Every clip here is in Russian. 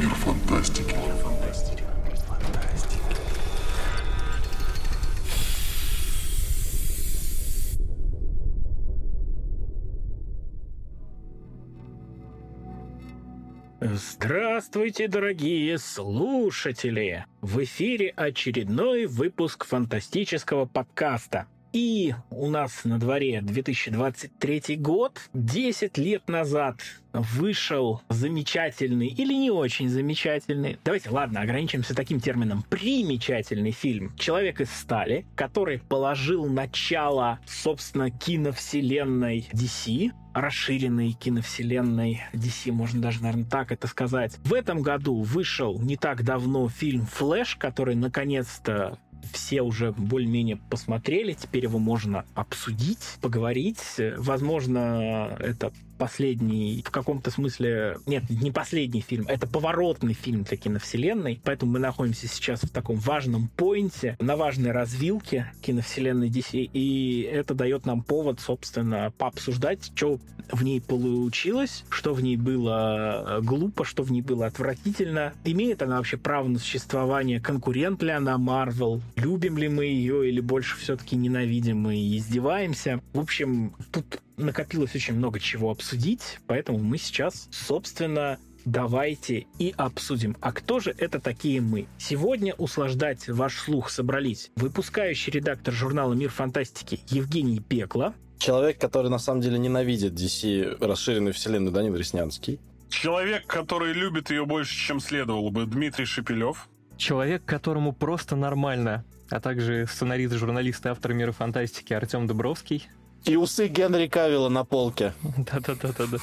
Мир фантастики. Здравствуйте, дорогие слушатели! В эфире очередной выпуск фантастического подкаста. И у нас на дворе 2023 год. 10 лет назад вышел замечательный или не очень замечательный, давайте, ладно, ограничимся таким термином, примечательный фильм «Человек из стали», который положил начало, собственно, киновселенной DC, расширенной киновселенной DC, можно даже, наверное, так это сказать. В этом году вышел не так давно фильм «Флэш», который наконец-то все уже более-менее посмотрели, теперь его можно обсудить, поговорить. Возможно, это последний, в каком-то смысле, нет, не последний фильм, это поворотный фильм для киновселенной, поэтому мы находимся сейчас в таком важном поинте, на важной развилке киновселенной DC, и это дает нам повод, собственно, пообсуждать, что в ней получилось, что в ней было глупо, что в ней было отвратительно, имеет она вообще право на существование, конкурент ли она Marvel, любим ли мы ее или больше все-таки ненавидим и издеваемся. В общем, тут накопилось очень много чего обсудить, поэтому мы сейчас, собственно, давайте и обсудим. А кто же это такие мы? Сегодня услаждать ваш слух собрались выпускающий редактор журнала «Мир фантастики» Евгений Пекла. Человек, который на самом деле ненавидит DC расширенную вселенную Данил Реснянский. Человек, который любит ее больше, чем следовало бы, Дмитрий Шепелев. Человек, которому просто нормально, а также сценарист, журналист и автор мира фантастики Артем Дубровский. И усы Генри Кавилла на полке. Да-да-да-да-да.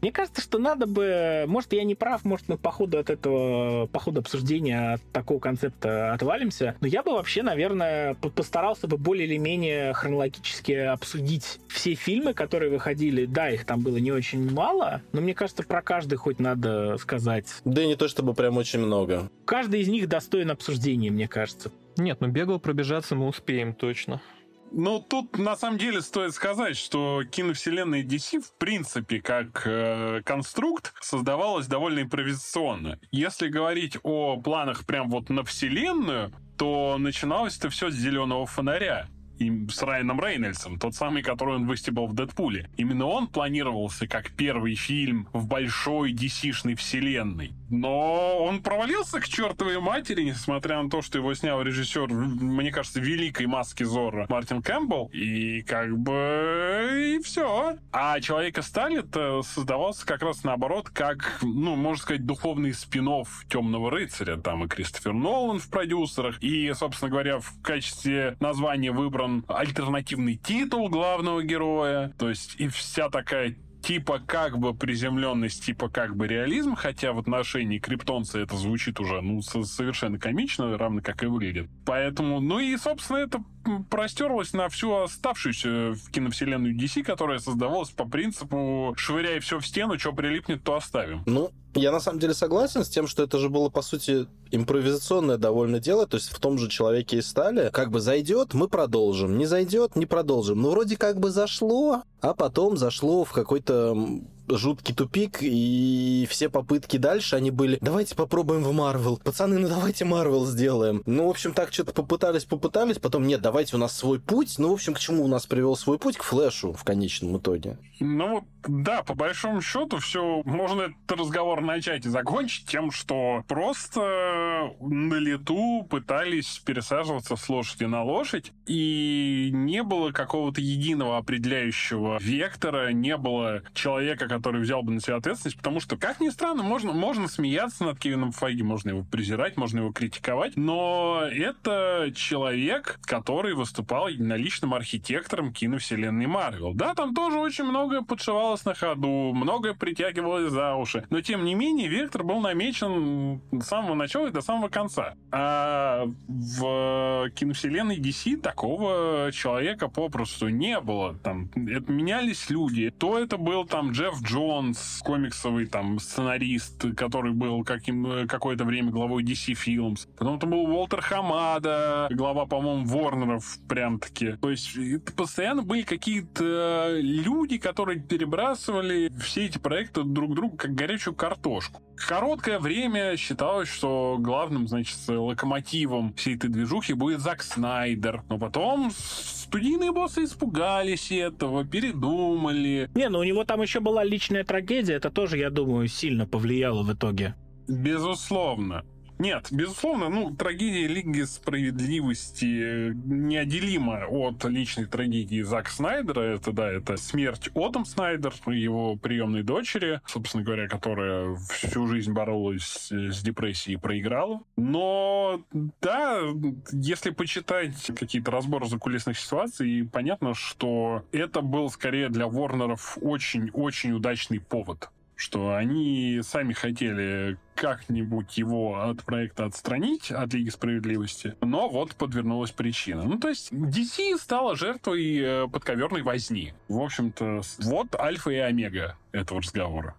Мне кажется, что надо бы, может, я не прав, может, мы по ходу от этого, по ходу обсуждения от такого концепта отвалимся, но я бы вообще, наверное, постарался бы более или менее хронологически обсудить все фильмы, которые выходили. Да, их там было не очень мало, но мне кажется, про каждый хоть надо сказать. Да и не то чтобы прям очень много. Каждый из них достоин обсуждения, мне кажется. Нет, ну бегал пробежаться мы успеем точно. Ну, тут на самом деле стоит сказать, что киновселенная DC, в принципе, как э, конструкт, создавалась довольно импровизационно. Если говорить о планах прям вот на вселенную, то начиналось это все с зеленого фонаря и с Райаном Рейнольдсом, тот самый, который он выстебал в Дэдпуле. Именно он планировался как первый фильм в большой DC-шной вселенной. Но он провалился к чертовой матери, несмотря на то, что его снял режиссер, мне кажется, великой маски Зорро Мартин Кэмпбелл. И как бы и все. А Человека стали создавался как раз наоборот, как, ну, можно сказать, духовный спин Темного рыцаря. Там и Кристофер Нолан в продюсерах. И, собственно говоря, в качестве названия выбран альтернативный титул главного героя. То есть и вся такая типа как бы приземленность, типа как бы реализм, хотя в отношении криптонца это звучит уже ну совершенно комично, равно как и выглядит. Поэтому, ну и, собственно, это простерлось на всю оставшуюся киновселенную DC, которая создавалась по принципу «швыряй все в стену, что прилипнет, то оставим». Ну, я на самом деле согласен с тем, что это же было, по сути, импровизационное довольно дело, то есть в том же «Человеке из стали» как бы зайдет, мы продолжим, не зайдет, не продолжим. Ну, вроде как бы зашло, а потом зашло в какой-то жуткий тупик, и все попытки дальше, они были, давайте попробуем в Марвел. Пацаны, ну давайте Марвел сделаем. Ну, в общем, так что-то попытались, попытались, потом, нет, давайте у нас свой путь. Ну, в общем, к чему у нас привел свой путь? К Флэшу в конечном итоге. Ну, да, по большому счету, все, можно этот разговор начать и закончить тем, что просто на лету пытались пересаживаться с лошади на лошадь, и не было какого-то единого определяющего вектора, не было человека, который взял бы на себя ответственность, потому что, как ни странно, можно, можно смеяться над Кевином Файги, можно его презирать, можно его критиковать, но это человек, который выступал единоличным архитектором киновселенной Марвел. Да, там тоже очень многое подшивалось на ходу, многое притягивалось за уши, но тем не менее вектор был намечен с самого начала и до самого конца. А в киновселенной DC такого человека попросту не было. Там это менялись люди. То это был там Джефф Джонс, комиксовый там сценарист, который был каким, какое-то время главой DC Films. Потом это был Уолтер Хамада, глава, по-моему, Ворнеров прям-таки. То есть постоянно были какие-то люди, которые перебрасывали все эти проекты друг другу как горячую картошку. Короткое время считалось, что главным, значит, локомотивом всей этой движухи будет Зак Снайдер. Но потом студийные боссы испугались этого, передумали. Не, ну у него там еще была личная трагедия, это тоже, я думаю, сильно повлияло в итоге. Безусловно. Нет, безусловно, ну, трагедия Лиги Справедливости неотделима от личной трагедии Зака Снайдера. Это, да, это смерть Отом Снайдер, его приемной дочери, собственно говоря, которая всю жизнь боролась с депрессией и проиграла. Но, да, если почитать какие-то разборы закулисных ситуаций, понятно, что это был скорее для Ворнеров очень-очень удачный повод что они сами хотели как-нибудь его от проекта отстранить, от Лиги Справедливости, но вот подвернулась причина. Ну, то есть DC стала жертвой э, подковерной возни. В общем-то, вот альфа и омега этого разговора.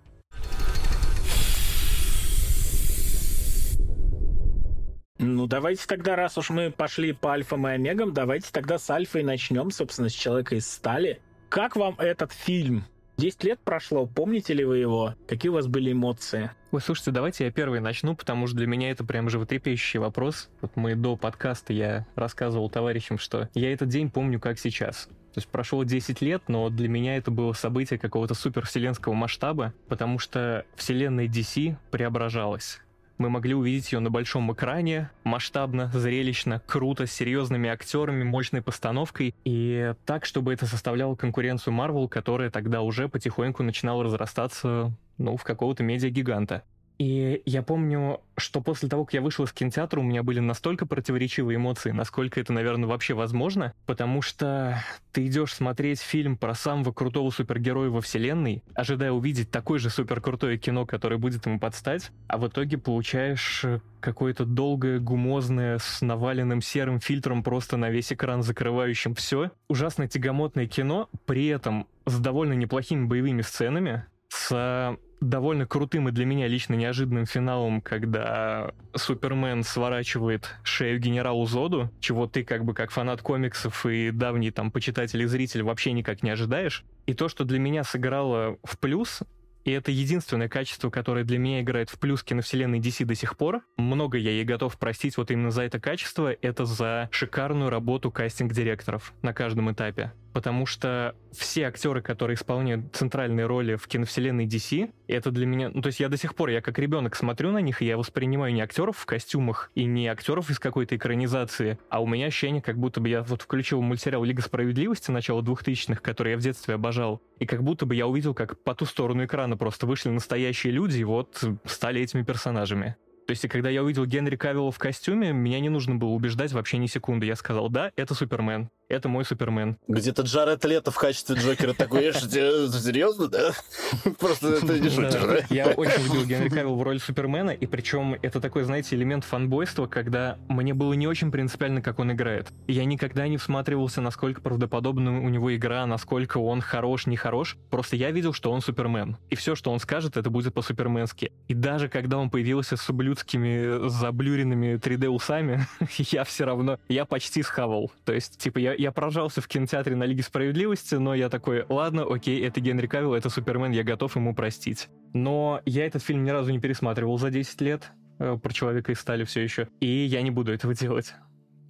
Ну, давайте тогда, раз уж мы пошли по альфам и омегам, давайте тогда с альфой начнем, собственно, с Человека из стали. Как вам этот фильм? 10 лет прошло, помните ли вы его? Какие у вас были эмоции? Ой, слушайте, давайте я первый начну, потому что для меня это прям животрепещущий вопрос. Вот мы до подкаста я рассказывал товарищам, что я этот день помню как сейчас. То есть прошло 10 лет, но для меня это было событие какого-то супервселенского масштаба, потому что вселенная DC преображалась мы могли увидеть ее на большом экране, масштабно, зрелищно, круто, с серьезными актерами, мощной постановкой, и так, чтобы это составляло конкуренцию Marvel, которая тогда уже потихоньку начинала разрастаться, ну, в какого-то медиагиганта. И я помню, что после того, как я вышел из кинотеатра, у меня были настолько противоречивые эмоции, насколько это, наверное, вообще возможно, потому что ты идешь смотреть фильм про самого крутого супергероя во вселенной, ожидая увидеть такое же суперкрутое кино, которое будет ему подстать, а в итоге получаешь какое-то долгое, гумозное, с наваленным серым фильтром просто на весь экран, закрывающим все. Ужасно тягомотное кино, при этом с довольно неплохими боевыми сценами, с довольно крутым и для меня лично неожиданным финалом, когда Супермен сворачивает шею генералу Зоду, чего ты как бы как фанат комиксов и давний там почитатель и зритель вообще никак не ожидаешь. И то, что для меня сыграло в плюс, и это единственное качество, которое для меня играет в плюс киновселенной DC до сих пор. Много я ей готов простить вот именно за это качество. Это за шикарную работу кастинг-директоров на каждом этапе потому что все актеры, которые исполняют центральные роли в киновселенной DC, это для меня... Ну, то есть я до сих пор, я как ребенок смотрю на них, и я воспринимаю не актеров в костюмах и не актеров из какой-то экранизации, а у меня ощущение, как будто бы я вот включил мультсериал «Лига справедливости» начала 2000-х, который я в детстве обожал, и как будто бы я увидел, как по ту сторону экрана просто вышли настоящие люди и вот стали этими персонажами. То есть, когда я увидел Генри Кавилла в костюме, меня не нужно было убеждать вообще ни секунды. Я сказал, да, это Супермен. Это мой Супермен. Где-то Джаред Лето в качестве Джокера такой, я серьезно, да? Просто это не шутер? Я очень любил Генри Кавилл в роли Супермена, и причем это такой, знаете, элемент фанбойства, когда мне было не очень принципиально, как он играет. Я никогда не всматривался, насколько правдоподобна у него игра, насколько он хорош, не хорош. Просто я видел, что он Супермен. И все, что он скажет, это будет по-суперменски. И даже когда он появился с ублюдскими заблюренными 3D-усами, я все равно, я почти схавал. То есть, типа, я, я поражался в кинотеатре на Лиге Справедливости, но я такой, ладно, окей, это Генри Кавилл, это Супермен, я готов ему простить. Но я этот фильм ни разу не пересматривал за 10 лет, э, про Человека из стали все еще, и я не буду этого делать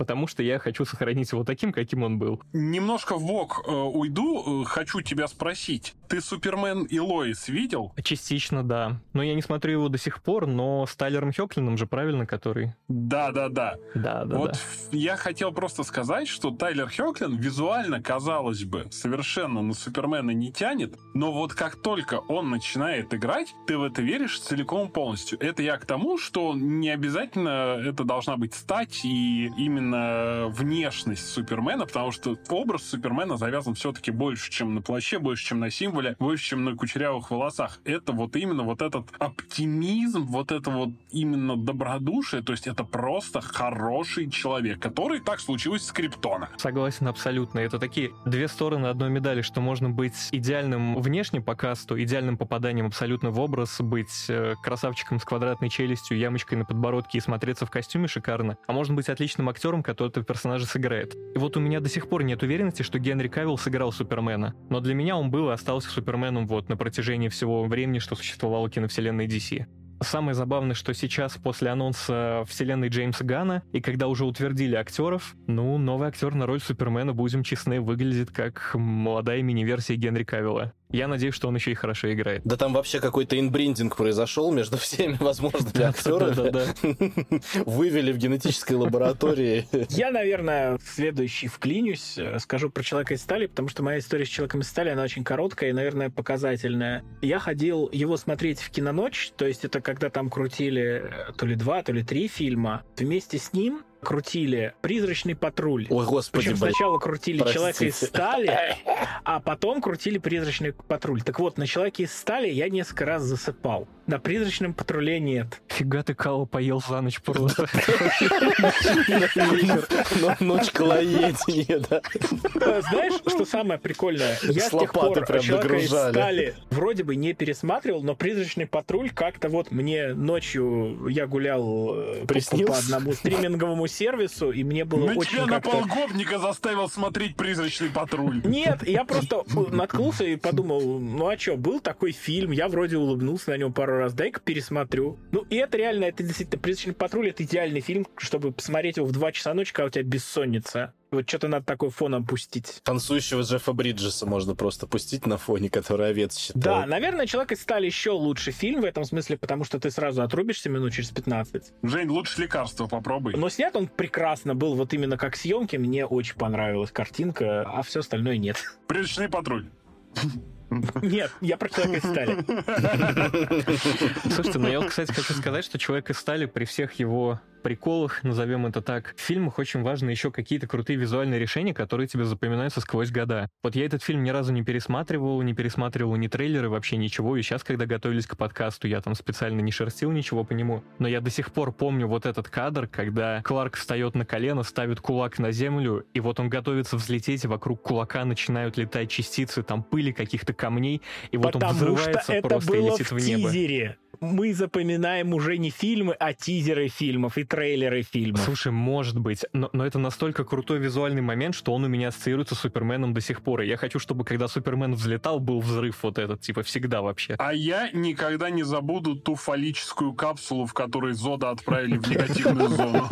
потому что я хочу сохранить его таким, каким он был. Немножко в бок э, уйду, э, хочу тебя спросить. Ты Супермен и Лоис видел? Частично, да. Но я не смотрю его до сих пор, но с Тайлером Хёклином же, правильно, который? Да, да, да. Да, да, Вот да. я хотел просто сказать, что Тайлер Хёклин визуально, казалось бы, совершенно на Супермена не тянет, но вот как только он начинает играть, ты в это веришь целиком полностью. Это я к тому, что не обязательно это должна быть стать и именно именно внешность Супермена, потому что образ Супермена завязан все-таки больше, чем на плаще, больше, чем на символе, больше, чем на кучерявых волосах. Это вот именно вот этот оптимизм, вот это вот именно добродушие, то есть это просто хороший человек, который так случилось с Криптона. Согласен абсолютно. Это такие две стороны одной медали, что можно быть идеальным внешне по касту, идеальным попаданием абсолютно в образ, быть э, красавчиком с квадратной челюстью, ямочкой на подбородке и смотреться в костюме шикарно, а можно быть отличным актером, который этого персонажа сыграет. И вот у меня до сих пор нет уверенности, что Генри Кавилл сыграл Супермена. Но для меня он был и остался Суперменом вот на протяжении всего времени, что существовало киновселенной DC. Самое забавное, что сейчас, после анонса вселенной Джеймса Гана, и когда уже утвердили актеров, ну, новый актер на роль Супермена, будем честны, выглядит как молодая мини-версия Генри Кавилла. Я надеюсь, что он еще и хорошо играет. Да там вообще какой-то инбриндинг произошел между всеми возможными актерами. Вывели в генетической лаборатории. Я, наверное, следующий вклинюсь, скажу про Человека из стали, потому что моя история с Человеком из стали, она очень короткая и, наверное, показательная. Я ходил его смотреть в киноночь, то есть это когда там крутили то ли два, то ли три фильма. Вместе с ним крутили «Призрачный патруль». Ой, господи, Причем блин. сначала крутили Простите. «Человека из стали», а потом крутили «Призрачный патруль». Так вот, на «Человеке из стали» я несколько раз засыпал. На «Призрачном патруле» нет. Фига ты кала поел за ночь просто. Но- Ночь колоедения, да. Э, Знаешь, что самое прикольное? Я С тех пор «Человека из стали» вроде бы не пересматривал, но «Призрачный патруль» как-то вот мне ночью я гулял э, по- по, Приснился? по одному стриминговому сервису, и мне было очень тебя на как-то... полгопника заставил смотреть «Призрачный патруль». Нет, я просто наткнулся и подумал, ну а что, был такой фильм, я вроде улыбнулся на нем пару раз, дай-ка пересмотрю. Ну и это реально, это действительно, «Призрачный патруль» — это идеальный фильм, чтобы посмотреть его в 2 часа ночи, когда у тебя бессонница. Вот что-то надо такой фоном пустить. Танцующего Джеффа Бриджеса можно просто пустить на фоне, который овец считает. Да, наверное, «Человек из стали» еще лучший фильм в этом смысле, потому что ты сразу отрубишься минут через 15. Жень, лучше лекарство попробуй. Но снят он прекрасно был, вот именно как съемки, мне очень понравилась картинка, а все остальное нет. «Призрачный патруль». Нет, я про «Человека из стали». Слушайте, ну я кстати, хочу сказать, что «Человек из стали» при всех его приколах, назовем это так, в фильмах очень важны еще какие-то крутые визуальные решения, которые тебе запоминаются сквозь года. Вот я этот фильм ни разу не пересматривал, не пересматривал ни трейлеры, вообще ничего, и сейчас, когда готовились к подкасту, я там специально не шерстил ничего по нему, но я до сих пор помню вот этот кадр, когда Кларк встает на колено, ставит кулак на землю, и вот он готовится взлететь, и вокруг кулака начинают летать частицы, там пыли, каких-то камней, и вот он Потому что взрывается это просто и было летит в в небо. тизере. Мы запоминаем уже не фильмы, а тизеры фильмов и трейлеры фильмов. Слушай, может быть, но, но это настолько крутой визуальный момент, что он у меня ассоциируется с Суперменом до сих пор. И я хочу, чтобы когда Супермен взлетал, был взрыв вот этот, типа всегда вообще. А я никогда не забуду ту фаллическую капсулу, в которой Зода отправили в негативную зону.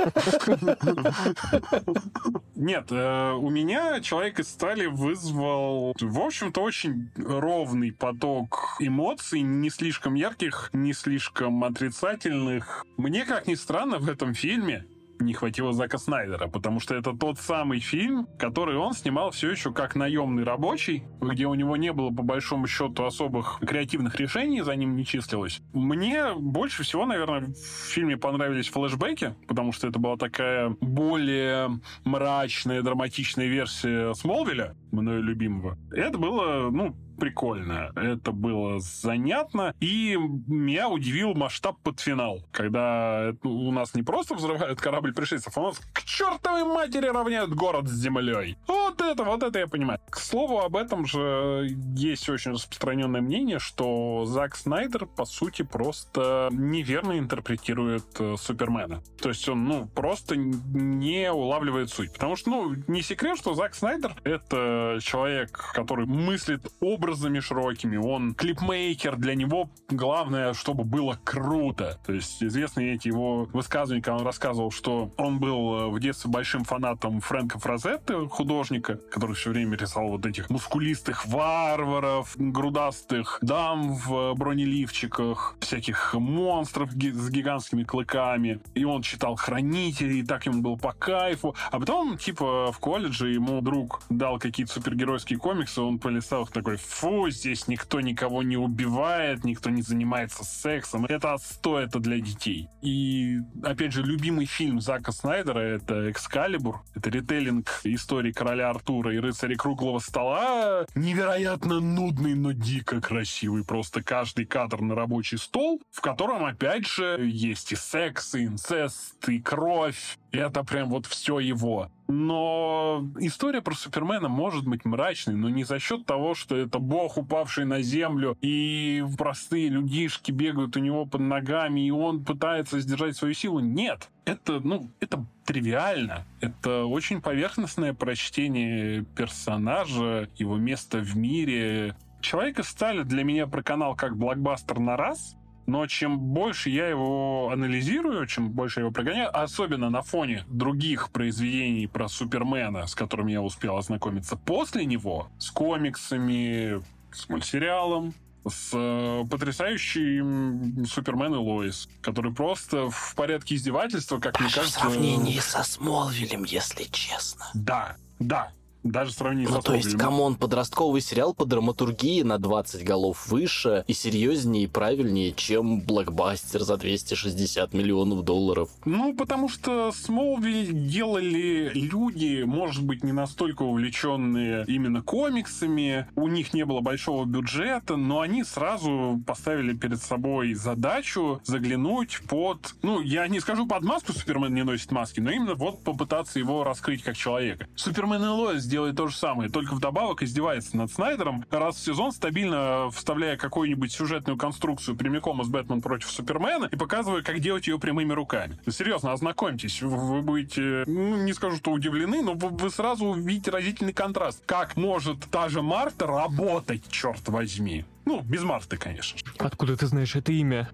Нет, э, у меня человек из стали вызвал, в общем-то, очень ровный поток эмоций, не слишком ярких, не слишком отрицательных. Мне, как ни странно, в этом фильме не хватило Зака Снайдера, потому что это тот самый фильм, который он снимал все еще как наемный рабочий, где у него не было по большому счету особых креативных решений, за ним не числилось. Мне больше всего, наверное, в фильме понравились флешбеки, потому что это была такая более мрачная, драматичная версия Смолвиля, мною любимого. Это было, ну, прикольно. Это было занятно. И меня удивил масштаб под финал. Когда у нас не просто взрывают корабль пришельцев, а у нас к чертовой матери равняют город с землей. Вот это, вот это я понимаю. К слову, об этом же есть очень распространенное мнение, что Зак Снайдер, по сути, просто неверно интерпретирует э, Супермена. То есть он, ну, просто не улавливает суть. Потому что, ну, не секрет, что Зак Снайдер — это человек, который мыслит образами широкими. Он клипмейкер. Для него главное, чтобы было круто. То есть известны эти его высказывания, когда он рассказывал, что он был э, в детстве большим фанатом Фрэнка Фразетты, художника, который все время рисовал вот этих мускулистых варваров, грудастых дам в бронеливчиках, всяких монстров с гигантскими клыками. И он читал «Хранителей», и так ему было по кайфу. А потом, типа, в колледже ему друг дал какие-то супергеройские комиксы, он полистал их такой, фу, здесь никто никого не убивает, никто не занимается сексом. Это отстой, это для детей. И, опять же, любимый фильм Зака Снайдера — это «Экскалибур». Это ритейлинг истории короля Артура и рыцаря круглого стола. Невероятно нудный, но дико красивый. Просто каждый кадр на рабочий стол, в котором, опять же, есть и секс, и инцест, и кровь. Это прям вот все его. Но история про Супермена может быть мрачной, но не за счет того, что это бог, упавший на землю, и простые людишки бегают у него под ногами, и он пытается сдержать свою силу. Нет, это, ну, это тривиально. Это очень поверхностное прочтение персонажа, его места в мире. Человека стали для меня про канал как блокбастер на раз, но чем больше я его анализирую, чем больше я его прогоняю, особенно на фоне других произведений про Супермена, с которыми я успел ознакомиться после него, с комиксами, с мультсериалом, с э, потрясающим Супермен и Лоис, который просто в порядке издевательства, как Даже мне кажется... в сравнении со Смолвилем, если честно. Да, да, даже в сравнении Ну, то есть, come on, подростковый сериал по драматургии на 20 голов выше и серьезнее и правильнее, чем блокбастер за 260 миллионов долларов. Ну, потому что Смолвиль делали люди, может быть, не настолько увлеченные именно комиксами, у них не было большого бюджета, но они сразу поставили перед собой задачу заглянуть под, ну, я не скажу под маску, Супермен не носит маски, но именно вот попытаться его раскрыть как человека. Супермен и Лоис делает то же самое, только вдобавок издевается над Снайдером, раз в сезон стабильно вставляя какую-нибудь сюжетную конструкцию прямиком из Бэтмен против Супермена и показывая, как делать ее прямыми руками. Серьезно, ознакомьтесь, вы- будете, ну, не скажу, что удивлены, но вы, сразу увидите разительный контраст. Как может та же Марта работать, черт возьми. Ну, без Марты, конечно. Откуда ты знаешь это имя?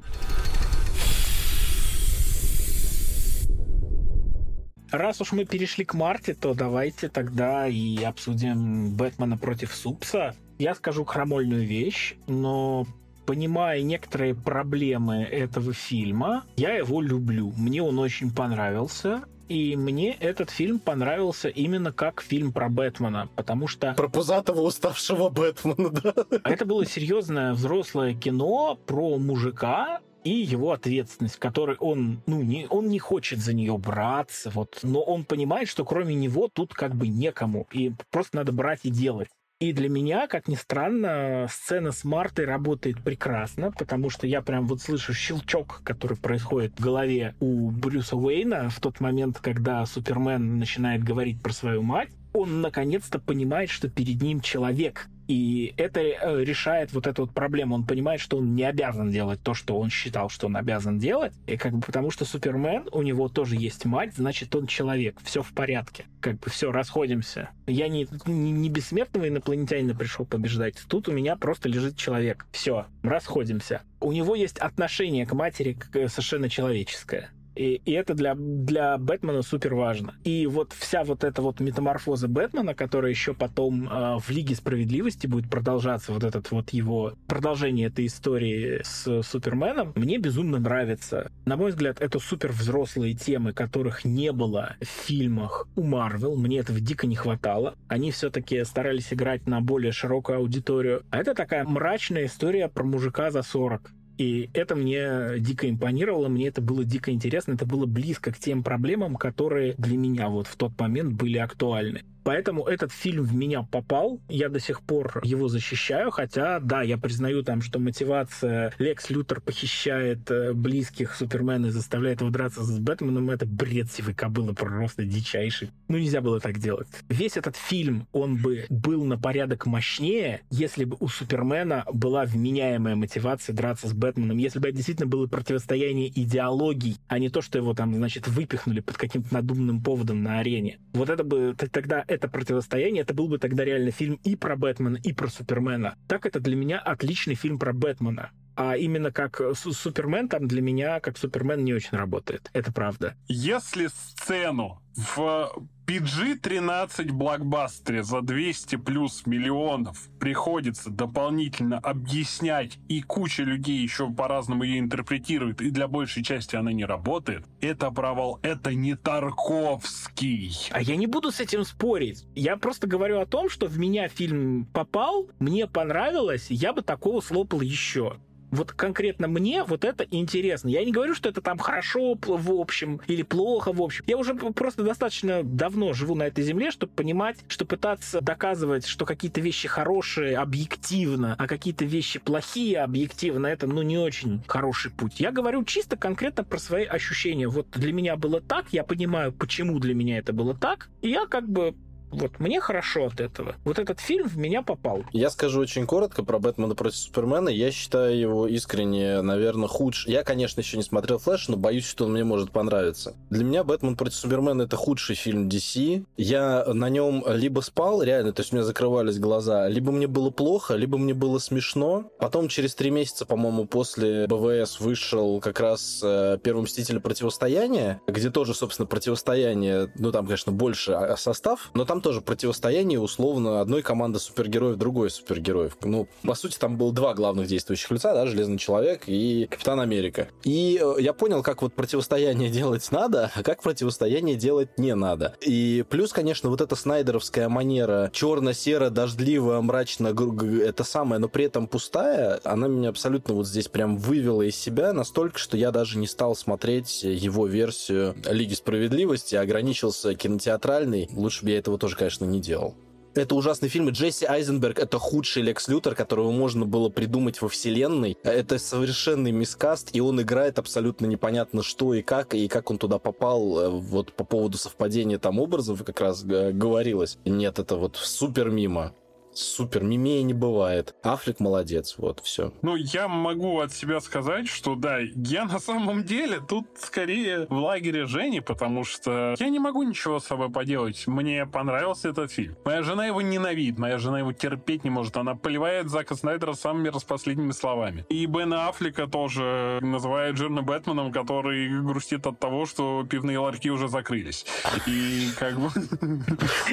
Раз уж мы перешли к Марте, то давайте тогда и обсудим Бэтмена против Супса. Я скажу крамольную вещь, но понимая некоторые проблемы этого фильма, я его люблю. Мне он очень понравился. И мне этот фильм понравился именно как фильм про Бэтмена, потому что Про пузатого уставшего Бэтмена, да? это было серьезное взрослое кино про мужика и его ответственность, которой он, ну, не, он не хочет за нее браться, вот, но он понимает, что кроме него тут как бы некому, и просто надо брать и делать. И для меня, как ни странно, сцена с Мартой работает прекрасно, потому что я прям вот слышу щелчок, который происходит в голове у Брюса Уэйна в тот момент, когда Супермен начинает говорить про свою мать. Он наконец-то понимает, что перед ним человек. И это э, решает вот эту вот проблему. Он понимает, что он не обязан делать то, что он считал, что он обязан делать. И как бы потому что Супермен, у него тоже есть мать, значит, он человек. Все в порядке. Как бы все, расходимся. Я не, не, не бессмертного инопланетянина пришел побеждать. Тут у меня просто лежит человек. Все, расходимся. У него есть отношение к матери совершенно человеческое. И, и это для, для Бэтмена супер важно. И вот вся вот эта вот метаморфоза Бэтмена, которая еще потом э, в Лиге Справедливости будет продолжаться, вот этот вот его продолжение этой истории с Суперменом, мне безумно нравится. На мой взгляд, это супер взрослые темы, которых не было в фильмах у Марвел. Мне этого дико не хватало. Они все-таки старались играть на более широкую аудиторию. А это такая мрачная история про мужика за 40. И это мне дико импонировало, мне это было дико интересно, это было близко к тем проблемам, которые для меня вот в тот момент были актуальны. Поэтому этот фильм в меня попал, я до сих пор его защищаю, хотя, да, я признаю там, что мотивация Лекс Лютер похищает э, близких Супермена и заставляет его драться с Бэтменом, это бред сивой кобылы, просто дичайший. Ну, нельзя было так делать. Весь этот фильм, он бы был на порядок мощнее, если бы у Супермена была вменяемая мотивация драться с Бэтменом, если бы это действительно было противостояние идеологий, а не то, что его там, значит, выпихнули под каким-то надуманным поводом на арене. Вот это бы тогда это противостояние, это был бы тогда реально фильм и про Бэтмена, и про Супермена. Так это для меня отличный фильм про Бэтмена. А именно как Супермен там для меня, как Супермен, не очень работает. Это правда. Если сцену в PG-13 блокбастере за 200 плюс миллионов приходится дополнительно объяснять, и куча людей еще по-разному ее интерпретирует, и для большей части она не работает, это провал, это не Тарковский. А я не буду с этим спорить. Я просто говорю о том, что в меня фильм попал, мне понравилось, я бы такого слопал еще вот конкретно мне вот это интересно. Я не говорю, что это там хорошо в общем или плохо в общем. Я уже просто достаточно давно живу на этой земле, чтобы понимать, что пытаться доказывать, что какие-то вещи хорошие объективно, а какие-то вещи плохие объективно, это, ну, не очень хороший путь. Я говорю чисто конкретно про свои ощущения. Вот для меня было так, я понимаю, почему для меня это было так, и я как бы вот мне хорошо от этого. Вот этот фильм в меня попал. Я скажу очень коротко про Бэтмена против Супермена. Я считаю его искренне, наверное, худший. Я, конечно, еще не смотрел Флэш, но боюсь, что он мне может понравиться. Для меня Бэтмен против Супермена это худший фильм DC. Я на нем либо спал, реально, то есть у меня закрывались глаза, либо мне было плохо, либо мне было смешно. Потом через три месяца, по-моему, после БВС вышел как раз э, Первый Мститель Противостояние, где тоже, собственно, противостояние, ну там, конечно, больше а, состав, но там тоже противостояние условно одной команды супергероев другой супергероев. Ну, по сути, там было два главных действующих лица, да, Железный Человек и Капитан Америка. И э, я понял, как вот противостояние делать надо, а как противостояние делать не надо. И плюс, конечно, вот эта снайдеровская манера черно-серо, дождливо, мрачно, это самое, но при этом пустая, она меня абсолютно вот здесь прям вывела из себя настолько, что я даже не стал смотреть его версию Лиги Справедливости, ограничился кинотеатральной. Лучше бы я этого тоже конечно, не делал. Это ужасный фильм. Джесси Айзенберг — это худший Лекс Лютер, которого можно было придумать во вселенной. Это совершенный мискаст, и он играет абсолютно непонятно что и как, и как он туда попал. Вот по поводу совпадения там образов как раз э, говорилось. Нет, это вот супер мимо супер, мимея не бывает. Афлик молодец, вот, все. Ну, я могу от себя сказать, что да, я на самом деле тут скорее в лагере Жени, потому что я не могу ничего с собой поделать. Мне понравился этот фильм. Моя жена его ненавидит, моя жена его терпеть не может. Она поливает Зака Снайдера самыми распоследними словами. И Бена Аффлека тоже называет жирным Бэтменом, который грустит от того, что пивные ларьки уже закрылись. И как бы...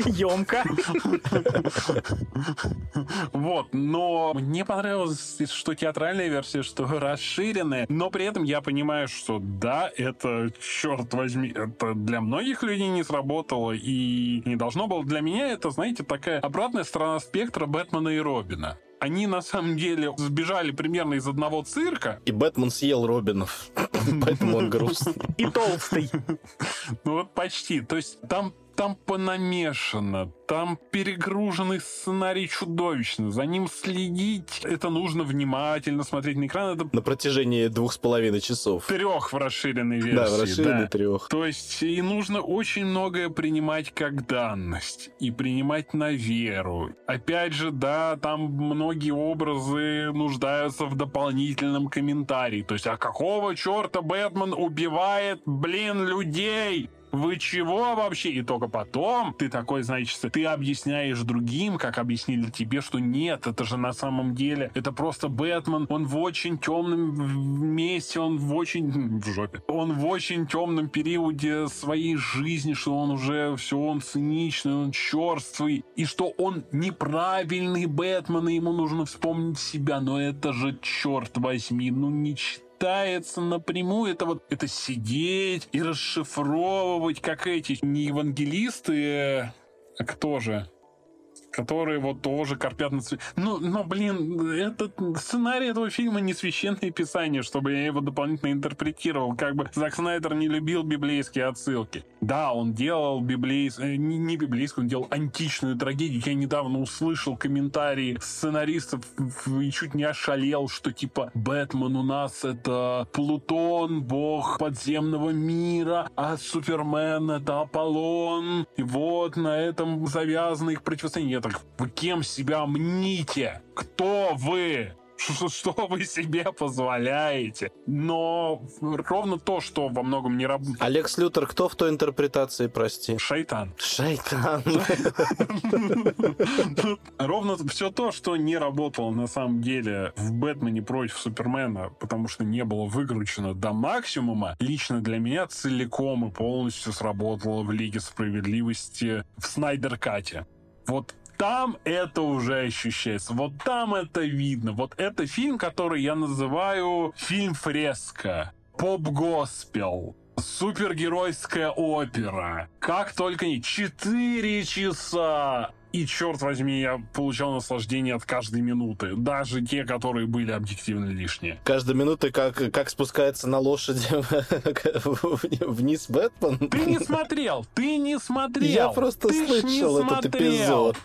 Емко. Вот, но мне понравилось, что театральная версия, что расширенная, но при этом я понимаю, что да, это, черт возьми, это для многих людей не сработало и не должно было. Для меня это, знаете, такая обратная сторона спектра Бэтмена и Робина они на самом деле сбежали примерно из одного цирка. И Бэтмен съел Робинов. Поэтому он грустный. И толстый. Ну вот почти. То есть там там понамешано, там перегруженный сценарий чудовищно, за ним следить, это нужно внимательно смотреть на экран. Это... На протяжении двух с половиной часов. Трех в расширенной версии. Да, в расширенной да. трех. То есть и нужно очень многое принимать как данность и принимать на веру. Опять же, да, там многие образы нуждаются в дополнительном комментарии. То есть, а какого черта Бэтмен убивает, блин, людей? Вы чего вообще? И только потом ты такой, значит, ты объясняешь другим, как объяснили тебе, что нет, это же на самом деле, это просто Бэтмен, он в очень темном месте, он в очень... в жопе. Он в очень темном периоде своей жизни, что он уже все, он циничный, он черствый, и что он неправильный Бэтмен, и ему нужно вспомнить себя, но это же, черт возьми, ну не пытается напрямую это вот это сидеть и расшифровывать, как эти не евангелисты, а кто же? Которые вот тоже корпят на цвет. Ну, но, блин, этот сценарий этого фильма не священное писание, чтобы я его дополнительно интерпретировал. Как бы Зак Снайдер не любил библейские отсылки. Да, он делал библейскую, э, не, не библейскую, он делал античную трагедию. Я недавно услышал комментарии сценаристов и чуть не ошалел, что типа Бэтмен у нас это Плутон, бог подземного мира, а Супермен это Аполлон. И вот на этом завязано их противостояние так вы кем себя мните? Кто вы? что вы себе позволяете? Но ровно то, что во многом не работает. Алекс Лютер кто в той интерпретации, прости? Шайтан. Шайтан. Ровно все то, что не работало на самом деле в Бэтмене против Супермена, потому что не было выкручено до максимума, лично для меня целиком и полностью сработало в Лиге Справедливости в Снайдер-кате. Вот там это уже ощущается, вот там это видно. Вот это фильм, который я называю фильм фреска, поп-госпел, супергеройская опера. Как только не... Четыре часа! И, черт возьми, я получал наслаждение от каждой минуты. Даже те, которые были объективно лишние. Каждая минута, как, как спускается на лошади вниз Бэтмен. Ты не смотрел! Ты не смотрел! Я просто ты слышал этот эпизод.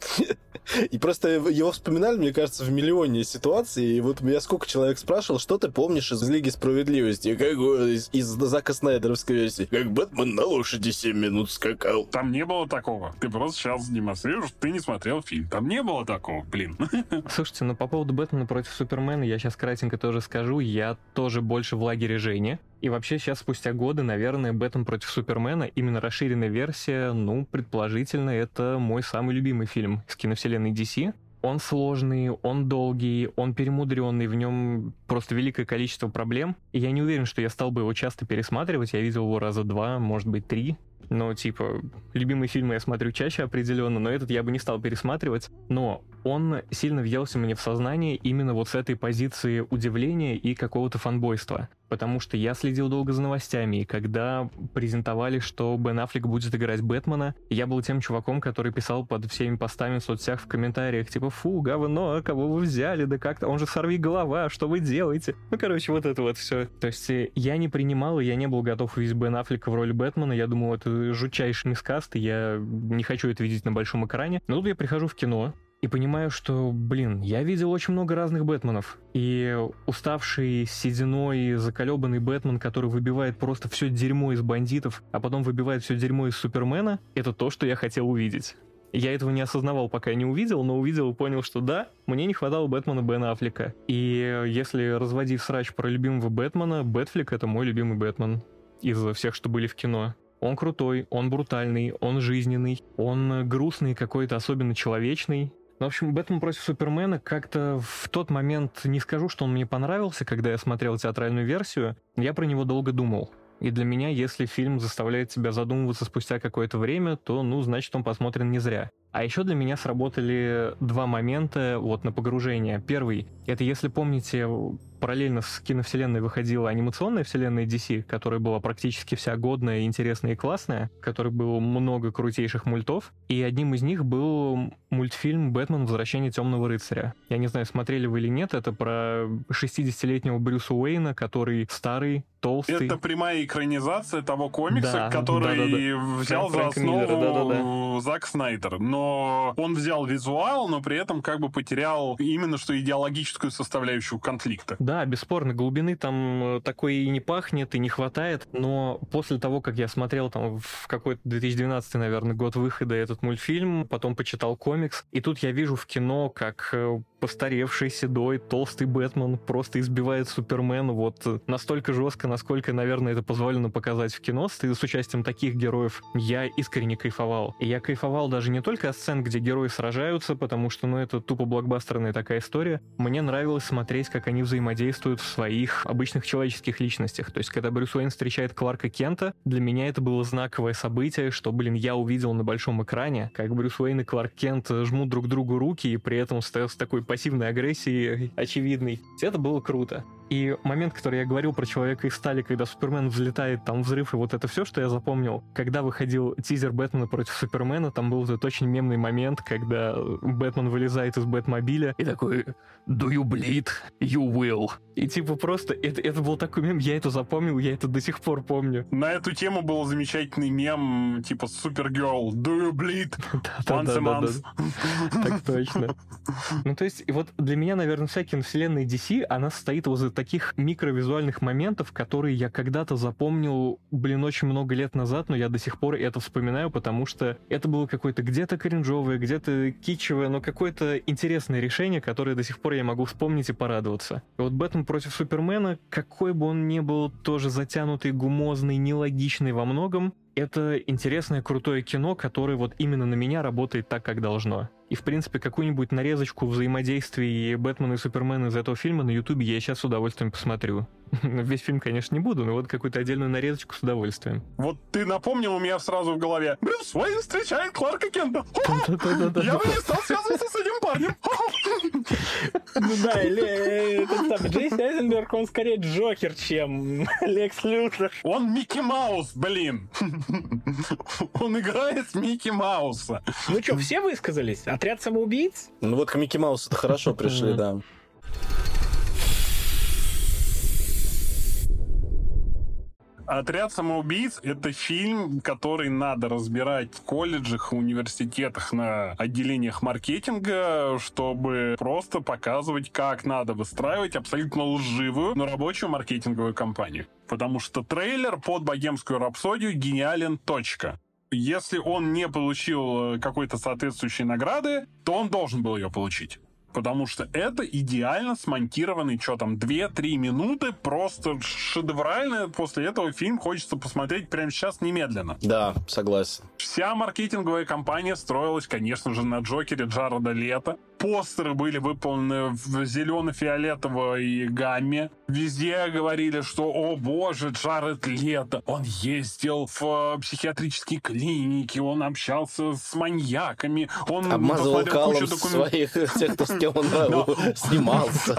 И просто его вспоминали, мне кажется, в миллионе ситуаций. И вот меня сколько человек спрашивал, что ты помнишь из Лиги Справедливости? Как из, из Зака Снайдеровской версии. Как Бэтмен на лошади 7 минут скакал. Там не было такого. Ты просто сейчас демонстрируешь, ты не смотрел фильм. Там не было такого, блин. Слушайте, ну по поводу Бэтмена против Супермена я сейчас кратенько тоже скажу. Я тоже больше в лагере Жени. И вообще сейчас, спустя годы, наверное, Бэтмен против Супермена, именно расширенная версия, ну, предположительно, это мой самый любимый фильм из киновселенной DC. Он сложный, он долгий, он перемудренный, в нем просто великое количество проблем. И я не уверен, что я стал бы его часто пересматривать. Я видел его раза два, может быть, три. Но, типа, любимые фильмы я смотрю чаще определенно, но этот я бы не стал пересматривать. Но он сильно въелся мне в сознание именно вот с этой позиции удивления и какого-то фанбойства. Потому что я следил долго за новостями, и когда презентовали, что Бен Аффлек будет играть Бэтмена, я был тем чуваком, который писал под всеми постами в соцсетях в комментариях, типа, фу, говно, кого вы взяли, да как-то, он же сорви голова, что вы делаете? Ну, короче, вот это вот все. То есть э, я не принимал, и я не был готов увидеть Бен Аффлека в роли Бэтмена, я думал, это жутчайший мискаст, и я не хочу это видеть на большом экране. Но тут я прихожу в кино, и понимаю, что, блин, я видел очень много разных Бэтменов. И уставший, сединой, заколебанный Бэтмен, который выбивает просто все дерьмо из бандитов, а потом выбивает все дерьмо из Супермена, это то, что я хотел увидеть. Я этого не осознавал, пока не увидел, но увидел и понял, что да, мне не хватало Бэтмена Бена Аффлека. И если разводить срач про любимого Бэтмена, Бэтфлик — это мой любимый Бэтмен из всех, что были в кино. Он крутой, он брутальный, он жизненный, он грустный, какой-то особенно человечный, ну, в общем, Бэтмен против Супермена как-то в тот момент не скажу, что он мне понравился, когда я смотрел театральную версию. Я про него долго думал. И для меня, если фильм заставляет тебя задумываться спустя какое-то время, то, ну, значит, он посмотрен не зря. А еще для меня сработали два момента вот на погружение. Первый — это, если помните, параллельно с киновселенной выходила анимационная вселенная DC, которая была практически вся годная, интересная и классная, в которой было много крутейших мультов. И одним из них был мультфильм «Бэтмен. Возвращение темного рыцаря». Я не знаю, смотрели вы или нет, это про 60-летнего Брюса Уэйна, который старый, толстый. Это прямая экранизация того комикса, Да, который да-да-да. взял Фрэнк за Миллера, основу да-да-да. Зак Снайдер. Но он взял визуал, но при этом как бы потерял именно что идеологическую составляющую конфликта. Да, бесспорно, глубины там э, такой и не пахнет, и не хватает, но после того, как я смотрел там в какой-то 2012, наверное, год выхода этот мультфильм, потом почитал комикс, и тут я вижу в кино, как э, постаревший, седой, толстый Бэтмен просто избивает Супермена вот э, настолько жестко, насколько, наверное, это позволено показать в кино с, с участием таких героев. Я искренне кайфовал. И я кайфовал даже не только от сцен, где герои сражаются, потому что, ну, это тупо блокбастерная такая история. Мне нравилось смотреть, как они взаимодействуют в своих обычных человеческих личностях. То есть, когда Брюс Уэйн встречает Кларка Кента, для меня это было знаковое событие, что, блин, я увидел на большом экране, как Брюс Уэйн и Кларк Кент жмут друг другу руки, и при этом с такой пассивной агрессией очевидной. Это было круто. И момент, который я говорил про Человека из стали, когда Супермен взлетает, там взрыв, и вот это все, что я запомнил. Когда выходил тизер Бэтмена против Супермена, там был этот очень мемный момент, когда Бэтмен вылезает из Бэтмобиля и такой «Do you bleed? You will». И типа просто, это, это был такой мем, я это запомнил, я это до сих пор помню. На эту тему был замечательный мем, типа Supergirl, do you bleed once a month? Так точно. Ну, то есть, вот для меня, наверное, вся киновселенная DC, она состоит возле таких микровизуальных моментов, которые я когда-то запомнил, блин, очень много лет назад, но я до сих пор это вспоминаю, потому что это было какое-то где-то кринжовое, где-то кичевое, но какое-то интересное решение, которое до сих пор я могу вспомнить и порадоваться. И вот Бэтмен против Супермена, какой бы он ни был тоже затянутый, гумозный, нелогичный во многом, это интересное, крутое кино, которое вот именно на меня работает так, как должно. И, в принципе, какую-нибудь нарезочку взаимодействий Бэтмена и Супермена из этого фильма на Ютубе я сейчас с удовольствием посмотрю. Весь фильм, конечно, не буду, но вот какую-то отдельную нарезочку с удовольствием. Вот ты напомнил у меня сразу в голове. Брюс Уэйн встречает Кларка Кента. Я бы не стал связываться с этим парнем. Ну да, самый Джейси Айзенберг, он скорее Джокер, чем Лекс Лютер. Он Микки Маус, блин. Он играет Микки Мауса. Ну что, все высказались? Отряд самоубийц? Ну вот к Микки Маусу-то хорошо пришли, да. «Отряд самоубийц» — это фильм, который надо разбирать в колледжах, университетах, на отделениях маркетинга, чтобы просто показывать, как надо выстраивать абсолютно лживую, но рабочую маркетинговую кампанию. Потому что трейлер под «Богемскую рапсодию» гениален, точка если он не получил э, какой-то соответствующей награды, то он должен был ее получить потому что это идеально смонтированный, что там, 2-3 минуты, просто шедеврально. После этого фильм хочется посмотреть прямо сейчас немедленно. Да, согласен. Вся маркетинговая кампания строилась, конечно же, на Джокере Джареда Лето. Постеры были выполнены в зелено-фиолетовой гамме. Везде говорили, что, о боже, Джаред Лето, он ездил в э, психиатрические клиники, он общался с маньяками, он Обмазывал калом своих, тех, кто с кем он снимался.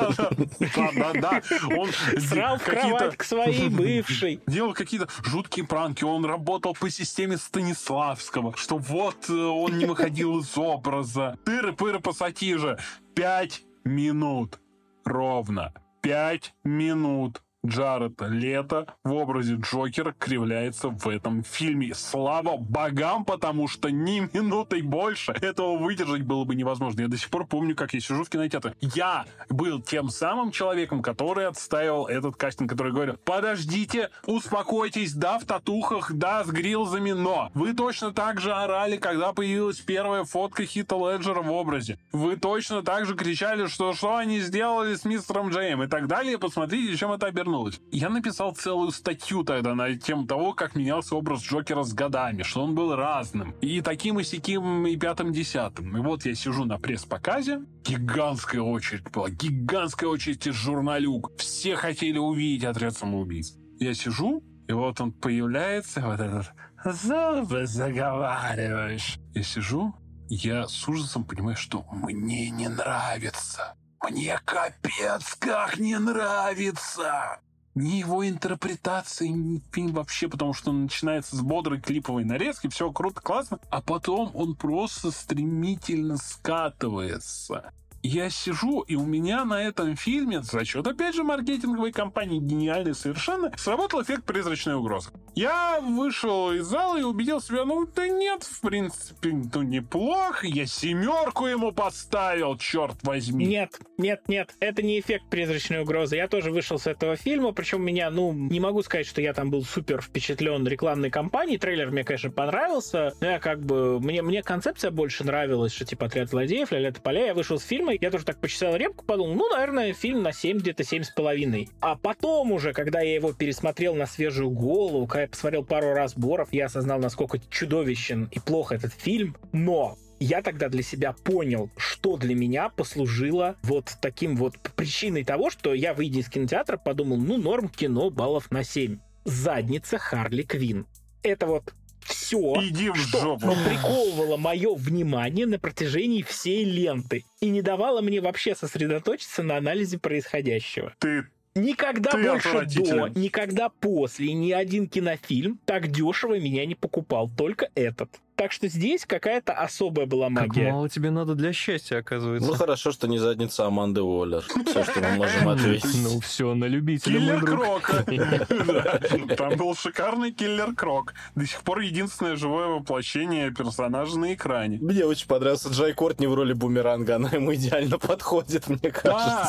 Да-да-да. Он срал в кровать к своей бывшей. Делал какие-то жуткие пранки. Он работал по системе Станиславского, что вот э, он не выходил из образа. Тыры-пыры пассатижи. Пять минут. Ровно. Пять минут Джаред Лето в образе Джокера кривляется в этом фильме. Слава богам, потому что ни минутой больше этого выдержать было бы невозможно. Я до сих пор помню, как я сижу в кинотеатре. Я был тем самым человеком, который отстаивал этот кастинг, который говорил, подождите, успокойтесь, да, в татухах, да, с грилзами, но вы точно так же орали, когда появилась первая фотка Хита Леджера в образе. Вы точно так же кричали, что что они сделали с мистером Джейм и так далее. Посмотрите, чем это обернулось обернулось. Я написал целую статью тогда на тему того, как менялся образ Джокера с годами, что он был разным. И таким, и сяким, и пятым-десятым. И вот я сижу на пресс-показе, гигантская очередь была, гигантская очередь из журналюк. Все хотели увидеть отряд самоубийц. Я сижу, и вот он появляется, вот этот «Зубы заговариваешь». Я сижу, я с ужасом понимаю, что мне не нравится. Мне капец как не нравится! Ни его интерпретации, ни фильм вообще, потому что он начинается с бодрой клиповой нарезки, все круто, классно, а потом он просто стремительно скатывается я сижу, и у меня на этом фильме, за счет, опять же, маркетинговой кампании гениальной совершенно, сработал эффект призрачной угрозы. Я вышел из зала и убедил себя, ну, да нет, в принципе, ну, неплохо, я семерку ему поставил, черт возьми. Нет, нет, нет, это не эффект призрачной угрозы. Я тоже вышел с этого фильма, причем меня, ну, не могу сказать, что я там был супер впечатлен рекламной кампанией, трейлер мне, конечно, понравился, но я как бы, мне, мне концепция больше нравилась, что типа отряд злодеев, ля-ля поля, я вышел с фильма, фильма, я тоже так почесал репку, подумал, ну, наверное, фильм на 7, где-то 7,5. А потом уже, когда я его пересмотрел на свежую голову, когда я посмотрел пару разборов, я осознал, насколько чудовищен и плохо этот фильм. Но я тогда для себя понял, что для меня послужило вот таким вот причиной того, что я, выйдя из кинотеатра, подумал, ну, норм кино баллов на 7. Задница Харли Квин. Это вот все, Иди в что жопу. приковывало мое внимание на протяжении всей ленты и не давало мне вообще сосредоточиться на анализе происходящего. Ты Никогда Ты больше до, никогда после ни один кинофильм так дешево меня не покупал, только этот. Так что здесь какая-то особая была Как магия. мало тебе надо для счастья, оказывается. Ну хорошо, что не задница Аманды Уоллер. Все, что мы можем ответить. Ну все, на любителя, Киллер. Крока. Да, Там был шикарный Киллер Крок. До сих пор единственное живое воплощение персонажа на экране. Мне очень понравился Джай Кортни в роли бумеранга. Она ему идеально подходит, мне Да,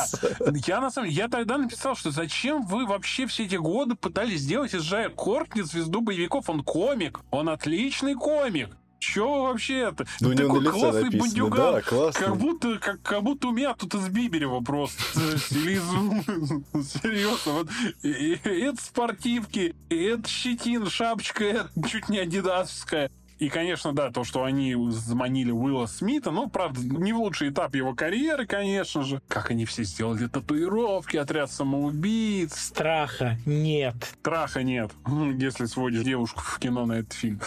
кажется. я на самом я тогда написал, что зачем вы вообще все эти годы пытались сделать из Джая Кортни звезду боевиков? Он комик, он отличный комик. Чё вообще это? Ну, него Такой классный написано, бандюган. да, классно. Как будто, как, как будто у меня тут из Биберева просто. Или из... Серьезно. Вот. И, и это спортивки, и это щетин, шапочка, это чуть не адидасовская. И, конечно, да, то, что они заманили Уилла Смита, ну, правда, не в лучший этап его карьеры, конечно же. Как они все сделали татуировки, отряд самоубийц. Страха нет. Страха нет, если сводишь девушку в кино на этот фильм.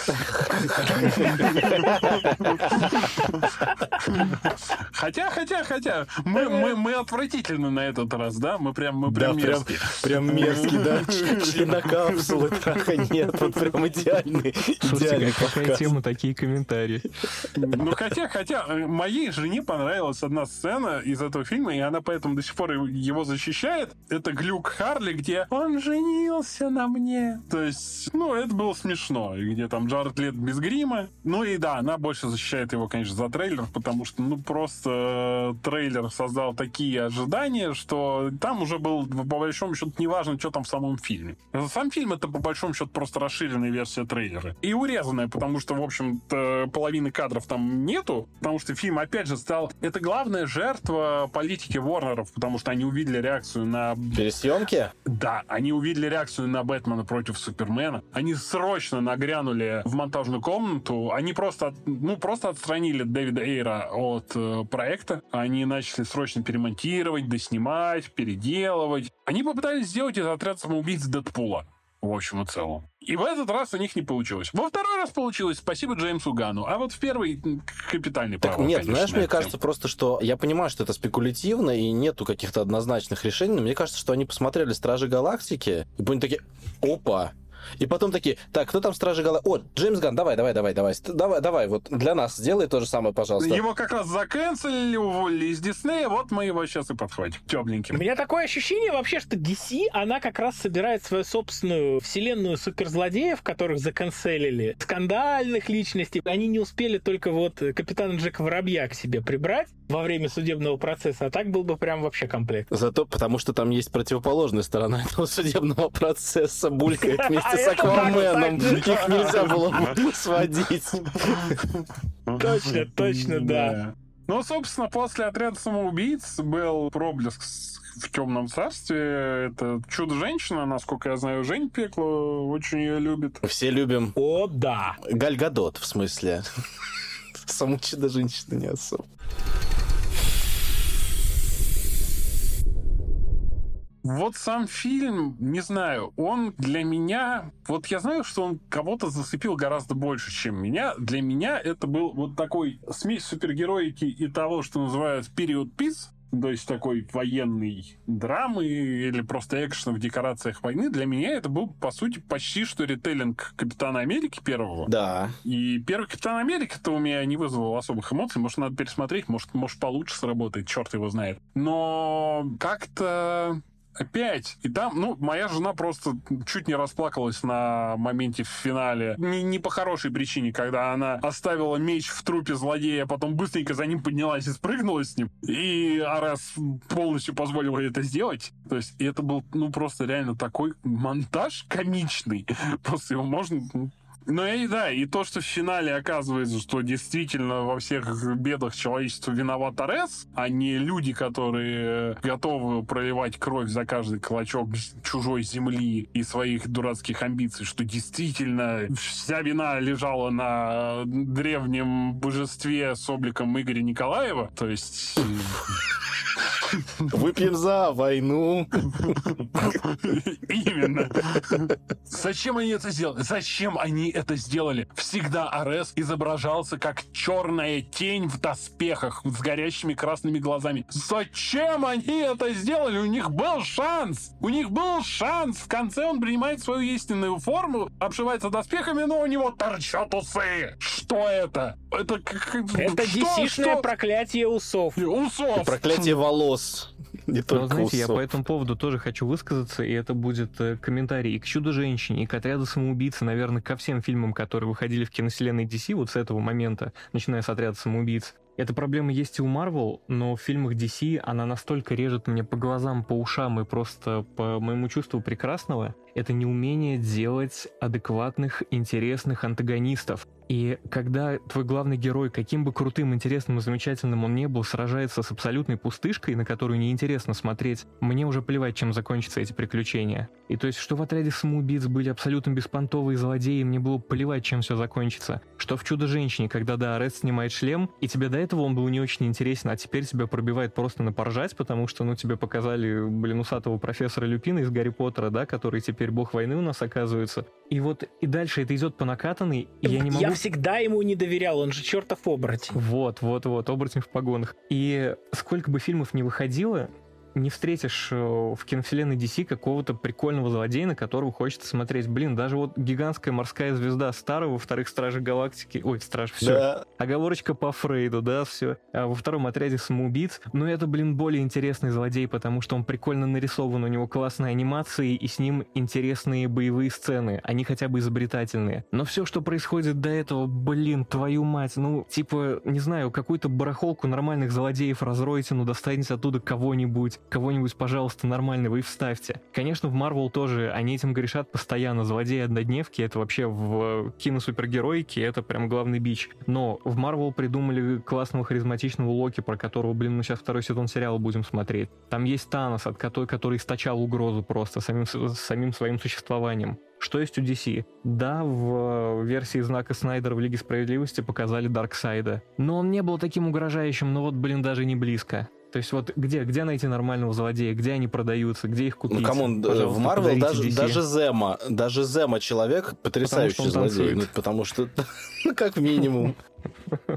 Хотя, хотя, хотя, мы, мы, мы отвратительны на этот раз, да? Мы прям, мы Да, прям прям, мерзкие. прям мерзкий, да. Членокапсулы, траха нет. Вот прям идеальный, идеальный как- подкаст. тема, такие комментарии. Ну, хотя, хотя, э, моей жене понравилась одна сцена из этого фильма, и она поэтому до сих пор его защищает. Это глюк Харли, где он женился на мне. То есть, ну, это было смешно. Где там Джаред Лет без грима. Ну и да, она больше защищает его, конечно, за трейлер, потому что, ну, просто э, трейлер создал такие ожидания, что там уже был, по большому счету, неважно, что там в самом фильме. Сам фильм это, по большому счету, просто расширенная версия трейлера. И урезанная, потому что, в общем-то, половины кадров там нету, потому что фильм, опять же, стал... Это главная жертва политики Ворнеров, потому что они увидели реакцию на Пересъемки? да, они увидели реакцию на Бэтмена против Супермена. Они срочно нагрянули в монтажную комнату. Они просто, от- ну, просто отстранили Дэвида Эйра от э, проекта. Они начали срочно перемонтировать, доснимать, переделывать. Они попытались сделать из отряд самоубийц Дэдпула. В общем и целом. И в этот раз у них не получилось. Во второй раз получилось, спасибо Джеймсу Гану. А вот в первый капитальный Так провал, нет, конечно, знаешь, на мне кажется просто, что я понимаю, что это спекулятивно и нету каких-то однозначных решений, но мне кажется, что они посмотрели Стражи Галактики и поняли такие, опа, и потом такие, так, кто там Стражи Галактики? О, Джеймс Ган, давай, давай, давай, давай, давай, давай, вот для нас сделай то же самое, пожалуйста. Его как раз заканцелили, уволили из Диснея, вот мы его сейчас и подхватим. У Тепленьким. меня такое ощущение вообще, что DC, она как раз собирает свою собственную вселенную суперзлодеев, которых заканцелили, скандальных личностей. Они не успели только вот капитана Джека Воробья к себе прибрать во время судебного процесса, а так был бы прям вообще комплект. Зато потому, что там есть противоположная сторона этого судебного процесса, булькает вместе с Акваменом. Их нельзя было сводить. Точно, точно, да. Ну, собственно, после отряда самоубийц был проблеск в темном царстве. Это чудо-женщина, насколько я знаю, Жень Пекло очень ее любит. Все любим О, да. Галь Гадот, в смысле. Саму чудо-женщину не особо. Вот сам фильм, не знаю, он для меня... Вот я знаю, что он кого-то зацепил гораздо больше, чем меня. Для меня это был вот такой смесь супергероики и того, что называют период пис, то есть такой военной драмы или просто экшена в декорациях войны. Для меня это был, по сути, почти что ритейлинг Капитана Америки первого. Да. И первый Капитан Америка-то у меня не вызвал особых эмоций. Может, надо пересмотреть, может, может получше сработает, черт его знает. Но как-то опять. И там, ну, моя жена просто чуть не расплакалась на моменте в финале. Не, не по хорошей причине, когда она оставила меч в трупе злодея, а потом быстренько за ним поднялась и спрыгнула с ним. И Арас полностью позволил ей это сделать. То есть это был, ну, просто реально такой монтаж комичный. Просто его можно ну, и да, и то, что в финале оказывается, что действительно во всех бедах человечества виноват Арес, а не люди, которые готовы проливать кровь за каждый клочок чужой земли и своих дурацких амбиций, что действительно вся вина лежала на древнем божестве с обликом Игоря Николаева. То есть... Выпьем за войну. Именно. Зачем они это сделали? Зачем они это сделали. Всегда Арес изображался как черная тень в доспехах с горящими красными глазами. Зачем они это сделали? У них был шанс! У них был шанс! В конце он принимает свою истинную форму, обшивается доспехами, но у него торчат усы! Что это? Это как... Это что, DC-шное что? проклятие усов. Усов! И проклятие волос. Не Но, только знаете, я усов. по этому поводу тоже хочу высказаться, и это будет э, комментарий и к «Чудо-женщине», и к «Отряду самоубийц», и, наверное, ко всем фильмам, которые выходили в киновселенной DC вот с этого момента, начиная с «Отряда самоубийц». Эта проблема есть и у Marvel, но в фильмах DC она настолько режет мне по глазам, по ушам и просто по моему чувству прекрасного. Это неумение делать адекватных, интересных антагонистов. И когда твой главный герой, каким бы крутым, интересным и замечательным он не был, сражается с абсолютной пустышкой, на которую неинтересно смотреть, мне уже плевать, чем закончатся эти приключения. И то есть, что в отряде самоубийц были абсолютно беспонтовые злодеи, мне было плевать, чем все закончится. Что в «Чудо-женщине», когда, да, Арест снимает шлем, и тебе до этого он был не очень интересен, а теперь тебя пробивает просто на поржать, потому что, ну, тебе показали, блин, усатого профессора Люпина из Гарри Поттера, да, который теперь бог войны у нас оказывается. И вот, и дальше это идет по накатанной, и я не могу... Я всегда ему не доверял, он же чертов оборотень. Вот, вот, вот, оборотень в погонах. И сколько бы фильмов не выходило, не встретишь э, в киновселенной DC какого-то прикольного злодея, на которого хочется смотреть. Блин, даже вот гигантская морская звезда старого во вторых Стражах Галактики... Ой, Страж, все. Да. Оговорочка по Фрейду, да, все. А во втором отряде самоубийц. Но это, блин, более интересный злодей, потому что он прикольно нарисован, у него классные анимации, и с ним интересные боевые сцены. Они хотя бы изобретательные. Но все, что происходит до этого, блин, твою мать, ну, типа, не знаю, какую-то барахолку нормальных злодеев разройте, ну, достаньте оттуда кого-нибудь, кого-нибудь, пожалуйста, нормального и вставьте. Конечно, в Марвел тоже они этим грешат постоянно. Злодеи-однодневки — это вообще в киносупергероике, это прям главный бич. Но в Марвел придумали классного харизматичного Локи, про которого, блин, мы сейчас второй сезон сериала будем смотреть. Там есть Танос, от который, который источал угрозу просто самим, самим своим существованием. Что есть у DC? Да, в версии знака Снайдера в Лиге Справедливости показали Дарксайда. Но он не был таким угрожающим, но вот, блин, даже не близко. То есть вот где, где найти нормального злодея, где они продаются, где их купить? Ну, come on, э, в Марвел даже, DC. даже Земо, даже Земо человек потрясающий он злодей. Ну, потому что, ну, как минимум.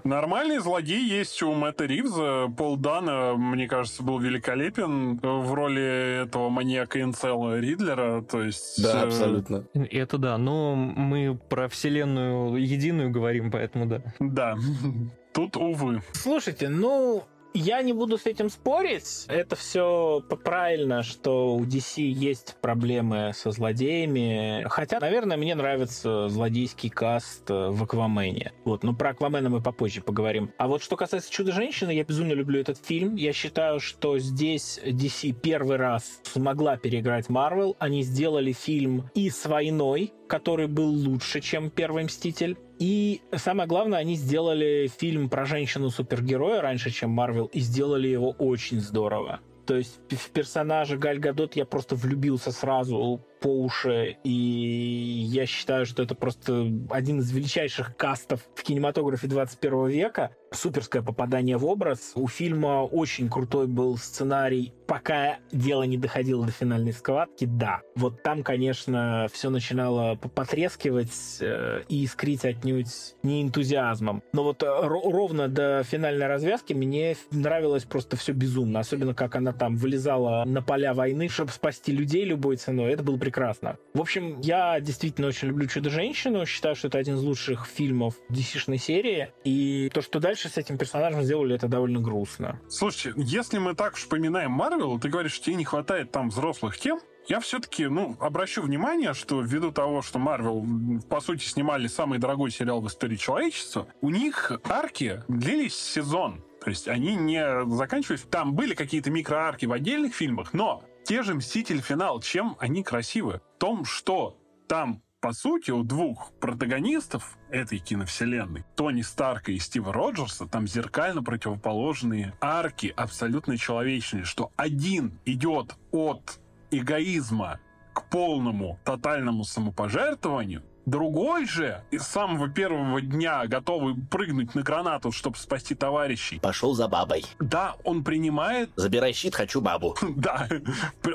Нормальный злодей есть у Мэтта Ривза. Пол Дано, мне кажется, был великолепен в роли этого маньяка инцела Ридлера. То есть, Да, э, абсолютно. Это да, но мы про вселенную единую говорим, поэтому да. Да. Тут, увы. Слушайте, ну, я не буду с этим спорить. Это все правильно, что у DC есть проблемы со злодеями. Хотя, наверное, мне нравится злодейский каст э, в Аквамене. Вот, но про Аквамена мы попозже поговорим. А вот что касается Чудо-женщины, я безумно люблю этот фильм. Я считаю, что здесь DC первый раз смогла переиграть Марвел. Они сделали фильм и с войной, который был лучше, чем Первый Мститель. И самое главное, они сделали фильм про женщину-супергероя раньше, чем Марвел, и сделали его очень здорово. То есть в персонажа Галь Гадот я просто влюбился сразу по уши, и я считаю, что это просто один из величайших кастов в кинематографе 21 века. Суперское попадание в образ. У фильма очень крутой был сценарий, пока дело не доходило до финальной схватки, да. Вот там, конечно, все начинало по- потрескивать э, и искрить отнюдь не энтузиазмом. Но вот э, ро- ровно до финальной развязки мне нравилось просто все безумно. Особенно, как она там вылезала на поля войны, чтобы спасти людей любой ценой. Это было прекрасно. В общем, я действительно очень люблю Чудо-женщину. Считаю, что это один из лучших фильмов DC-шной серии. И то, что дальше с этим персонажем сделали, это довольно грустно. Слушайте, если мы так вспоминаем Марвел, ты говоришь, что тебе не хватает там взрослых тем, я все-таки, ну, обращу внимание, что ввиду того, что Марвел, по сути, снимали самый дорогой сериал в истории человечества, у них арки длились сезон. То есть они не заканчивались. Там были какие-то микроарки в отдельных фильмах, но те же «Мститель. Финал», чем они красивы? В том, что там по сути, у двух протагонистов этой киновселенной, Тони Старка и Стива Роджерса, там зеркально противоположные арки, абсолютно человечные, что один идет от эгоизма к полному тотальному самопожертвованию, Другой же, с самого первого дня готовый прыгнуть на гранату, чтобы спасти товарищей. Пошел за бабой. Да, он принимает... Забирай щит, хочу бабу. Да,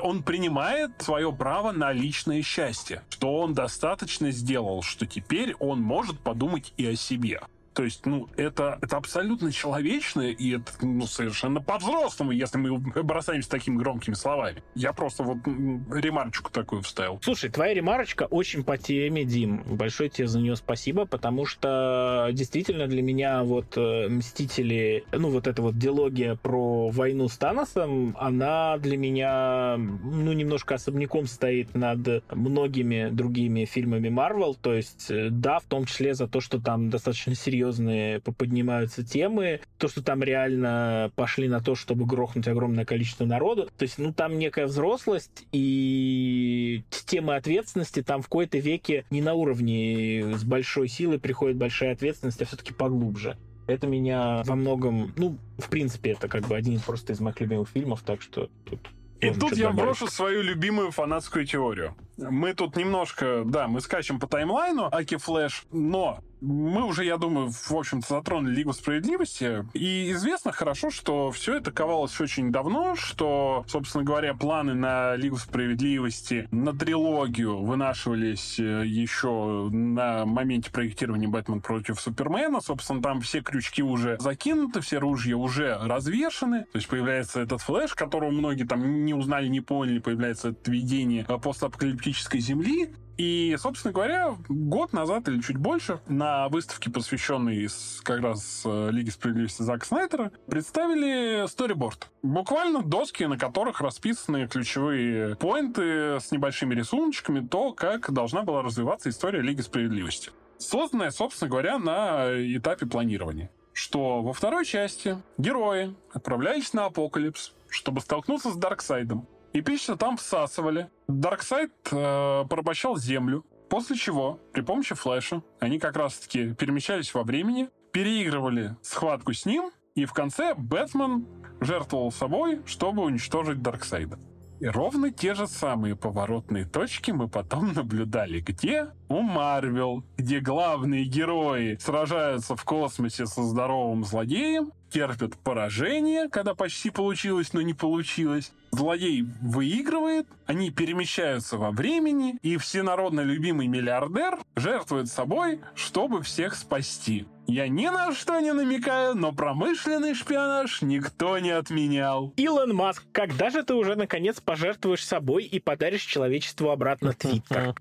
он принимает свое право на личное счастье. Что он достаточно сделал, что теперь он может подумать и о себе. То есть, ну, это, это абсолютно человечно, и это ну, совершенно по-взрослому, если мы бросаемся такими громкими словами. Я просто вот ремарочку такую вставил. Слушай, твоя ремарочка очень по теме, Дим. Большое тебе за нее спасибо, потому что действительно для меня вот э, Мстители, ну, вот эта вот диалогия про войну с Таносом, она для меня, ну, немножко особняком стоит над многими другими фильмами Марвел. То есть, э, да, в том числе за то, что там достаточно серьезно серьезные поднимаются темы. То, что там реально пошли на то, чтобы грохнуть огромное количество народу. То есть, ну, там некая взрослость и темы ответственности там в какой-то веке не на уровне с большой силой приходит большая ответственность, а все-таки поглубже. Это меня во многом, ну, в принципе, это как бы один просто из моих любимых фильмов, так что тут и тут я добавить. брошу свою любимую фанатскую теорию. Мы тут немножко, да, мы скачем по таймлайну Аки Флэш, но мы уже, я думаю, в общем-то, затронули Лигу Справедливости. И известно хорошо, что все это ковалось очень давно, что, собственно говоря, планы на Лигу Справедливости, на трилогию вынашивались э, еще на моменте проектирования Бэтмен против Супермена. Собственно, там все крючки уже закинуты, все ружья уже развешаны. То есть появляется этот флеш, которого многие там не узнали, не поняли, появляется это видение постапокалиптической земли. И, собственно говоря, год назад или чуть больше на выставке, посвященной как раз э, Лиге справедливости Зака Снайдера, представили сториборд. Буквально доски, на которых расписаны ключевые поинты с небольшими рисуночками, то, как должна была развиваться история Лиги справедливости. Созданная, собственно говоря, на этапе планирования. Что во второй части герои отправлялись на Апоколипс, чтобы столкнуться с Дарксайдом. Эпично там всасывали. Дарксайд э, порабощал Землю, после чего при помощи флеша они как раз-таки перемещались во времени, переигрывали схватку с ним, и в конце Бэтмен жертвовал собой, чтобы уничтожить Дарксайда. И ровно те же самые поворотные точки мы потом наблюдали. Где? У Марвел, где главные герои сражаются в космосе со здоровым злодеем, терпят поражение, когда почти получилось, но не получилось. Злодей выигрывает, они перемещаются во времени, и всенародно любимый миллиардер жертвует собой, чтобы всех спасти. Я ни на что не намекаю, но промышленный шпионаж никто не отменял. Илон Маск, когда же ты уже наконец пожертвуешь собой и подаришь человечеству обратно Твиттер?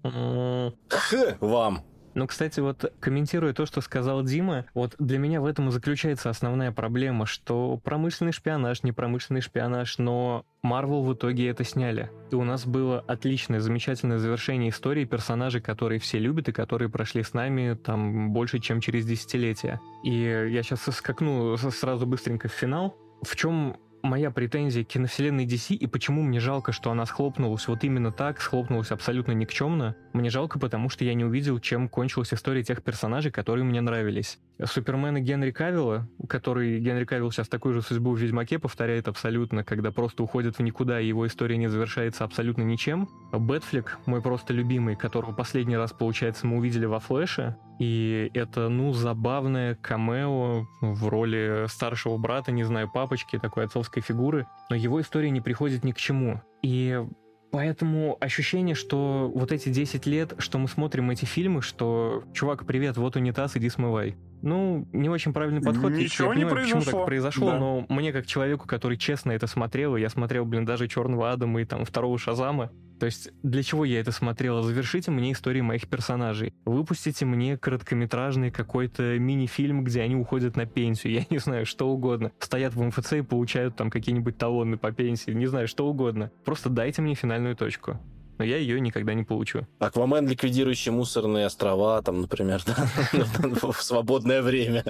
Х вам. Ну, кстати, вот комментируя то, что сказал Дима, вот для меня в этом и заключается основная проблема, что промышленный шпионаж, не промышленный шпионаж, но Марвел в итоге это сняли. И у нас было отличное, замечательное завершение истории персонажей, которые все любят и которые прошли с нами там больше, чем через десятилетия. И я сейчас скакну сразу быстренько в финал. В чем моя претензия к киновселенной DC и почему мне жалко, что она схлопнулась вот именно так, схлопнулась абсолютно никчемно. Мне жалко, потому что я не увидел, чем кончилась история тех персонажей, которые мне нравились. Супермена Генри Кавилла, который Генри Кавилл сейчас такую же судьбу в Ведьмаке повторяет абсолютно, когда просто уходит в никуда, и его история не завершается абсолютно ничем. Бэтфлик, мой просто любимый, которого последний раз, получается, мы увидели во Флэше, и это, ну, забавное камео в роли старшего брата, не знаю, папочки, такой отцовской фигуры, но его история не приходит ни к чему. И Поэтому ощущение, что вот эти 10 лет, что мы смотрим эти фильмы, что «Чувак, привет, вот унитаз, иди смывай». Ну, не очень правильный подход. Ничего я не понимаю, произошло. почему так произошло, да. но мне как человеку, который честно это смотрел, я смотрел, блин, даже «Черного Адама» и там второго «Шазама», то есть для чего я это смотрел? Завершите мне истории моих персонажей. Выпустите мне короткометражный какой-то мини-фильм, где они уходят на пенсию. Я не знаю, что угодно. Стоят в МФЦ и получают там какие-нибудь талоны по пенсии. Не знаю, что угодно. Просто дайте мне финальную точку но я ее никогда не получу. Аквамен, ликвидирующий мусорные острова, там, например, да, в свободное время.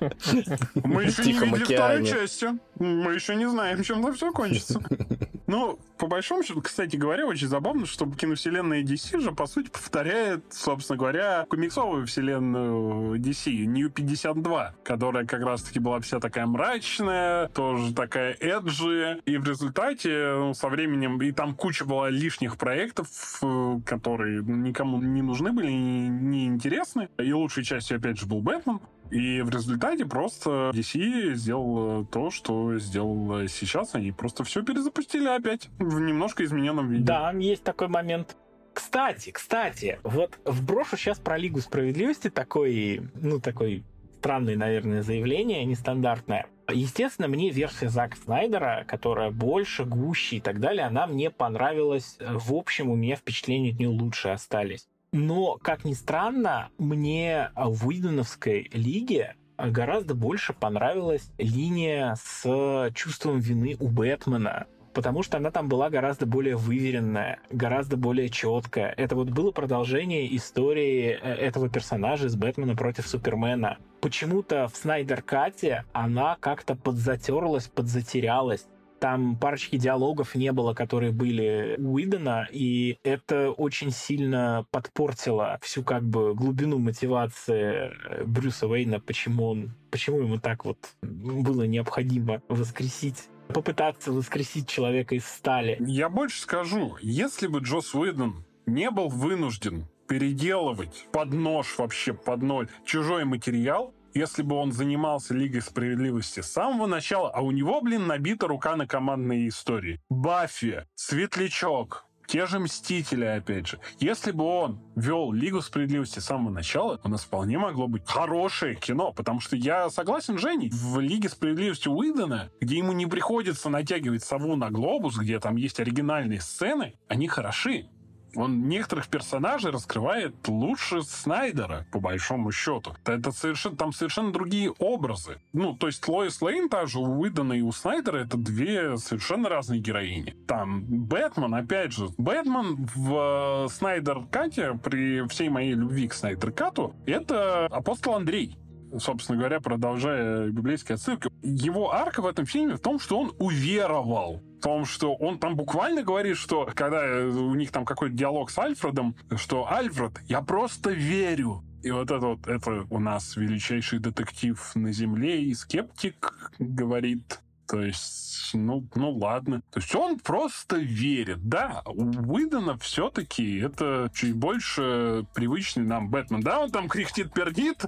Мы еще не видели второй части. Мы еще не знаем, чем это все кончится. Ну, по большому счету, кстати говоря, очень забавно, что киновселенная DC же, по сути, повторяет, собственно говоря, комиксовую вселенную DC, New 52, которая как раз-таки была вся такая мрачная, тоже такая эджи, и в результате ну, со временем, и там куча была лишних проектов, э, которые никому не нужны были, не интересны. И лучшей частью, опять же, был Бэтмен. И в результате просто DC сделал то, что сделал сейчас. Они просто все перезапустили опять в немножко измененном виде. Да, есть такой момент. Кстати, кстати, вот вброшу сейчас про Лигу Справедливости такой, ну, такой странное, наверное, заявление, нестандартное. Естественно, мне версия Зака Снайдера, которая больше, гуще и так далее, она мне понравилась. В общем, у меня впечатления от нее лучше остались. Но, как ни странно, мне в Уидоновской лиге гораздо больше понравилась линия с чувством вины у Бэтмена потому что она там была гораздо более выверенная, гораздо более четкая. Это вот было продолжение истории э, этого персонажа из Бэтмена против Супермена. Почему-то в Снайдер Кате она как-то подзатерлась, подзатерялась там парочки диалогов не было, которые были у Уидона, и это очень сильно подпортило всю как бы глубину мотивации э, Брюса Уэйна, почему он, почему ему так вот было необходимо воскресить попытаться воскресить человека из стали. Я больше скажу, если бы Джос Уидон не был вынужден переделывать под нож вообще, под ноль, чужой материал, если бы он занимался Лигой Справедливости с самого начала, а у него, блин, набита рука на командные истории. Баффи, Светлячок, те же Мстители, опять же. Если бы он вел Лигу Справедливости с самого начала, у нас вполне могло быть хорошее кино, потому что я согласен Женей, в Лиге Справедливости Уидона, где ему не приходится натягивать сову на глобус, где там есть оригинальные сцены, они хороши. Он некоторых персонажей раскрывает лучше Снайдера, по большому счету. Это совершенно, там совершенно другие образы. Ну, то есть Лоис Лейн та же у Уидона и у Снайдера это две совершенно разные героини. Там Бэтмен, опять же, Бэтмен в э, Снайдер Кате, при всей моей любви к Снайдер Кату, это апостол Андрей собственно говоря, продолжая библейские отсылки, его арка в этом фильме в том, что он уверовал в том, что он там буквально говорит, что когда у них там какой-то диалог с Альфредом, что Альфред, я просто верю. И вот это вот, это у нас величайший детектив на Земле и скептик говорит, то есть, ну, ну ладно. То есть он просто верит. Да, у Уидона все-таки это чуть больше привычный нам Бэтмен. Да, он там кряхтит, пердит,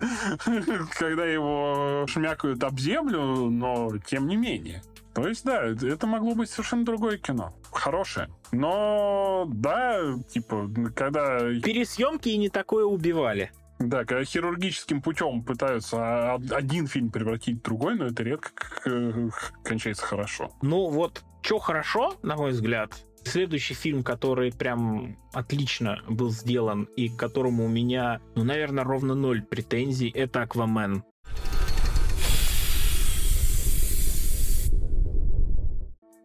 когда его шмякают об землю, но тем не менее. То есть, да, это могло быть совершенно другое кино. Хорошее. Но, да, типа, когда... Пересъемки и не такое убивали. Да, когда хирургическим путем пытаются один фильм превратить в другой, но это редко кончается хорошо. Ну вот, что хорошо, на мой взгляд, Следующий фильм, который прям отлично был сделан и к которому у меня, ну, наверное, ровно ноль претензий, это «Аквамен».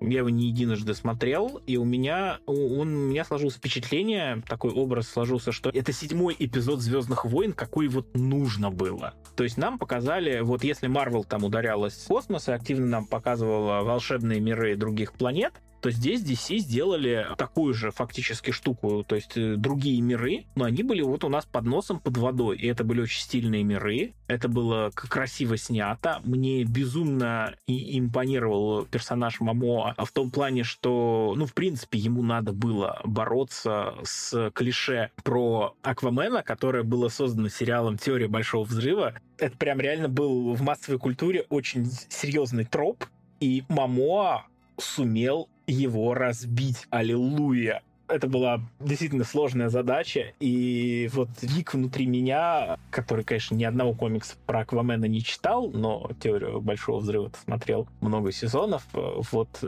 Я его не единожды смотрел, и у меня, он, у меня сложилось впечатление, такой образ сложился, что это седьмой эпизод «Звездных войн», какой вот нужно было. То есть нам показали, вот если Марвел там ударялась в космос и активно нам показывала волшебные миры других планет, то здесь DC сделали такую же фактически штуку, то есть э, другие миры, но они были вот у нас под носом, под водой, и это были очень стильные миры, это было красиво снято, мне безумно и импонировал персонаж Мамо в том плане, что, ну, в принципе, ему надо было бороться с клише про Аквамена, которое было создано сериалом «Теория большого взрыва». Это прям реально был в массовой культуре очень серьезный троп, и Мамоа сумел его разбить. Аллилуйя это была действительно сложная задача, и вот Вик внутри меня, который, конечно, ни одного комикса про Аквамена не читал, но теорию Большого Взрыва смотрел много сезонов, вот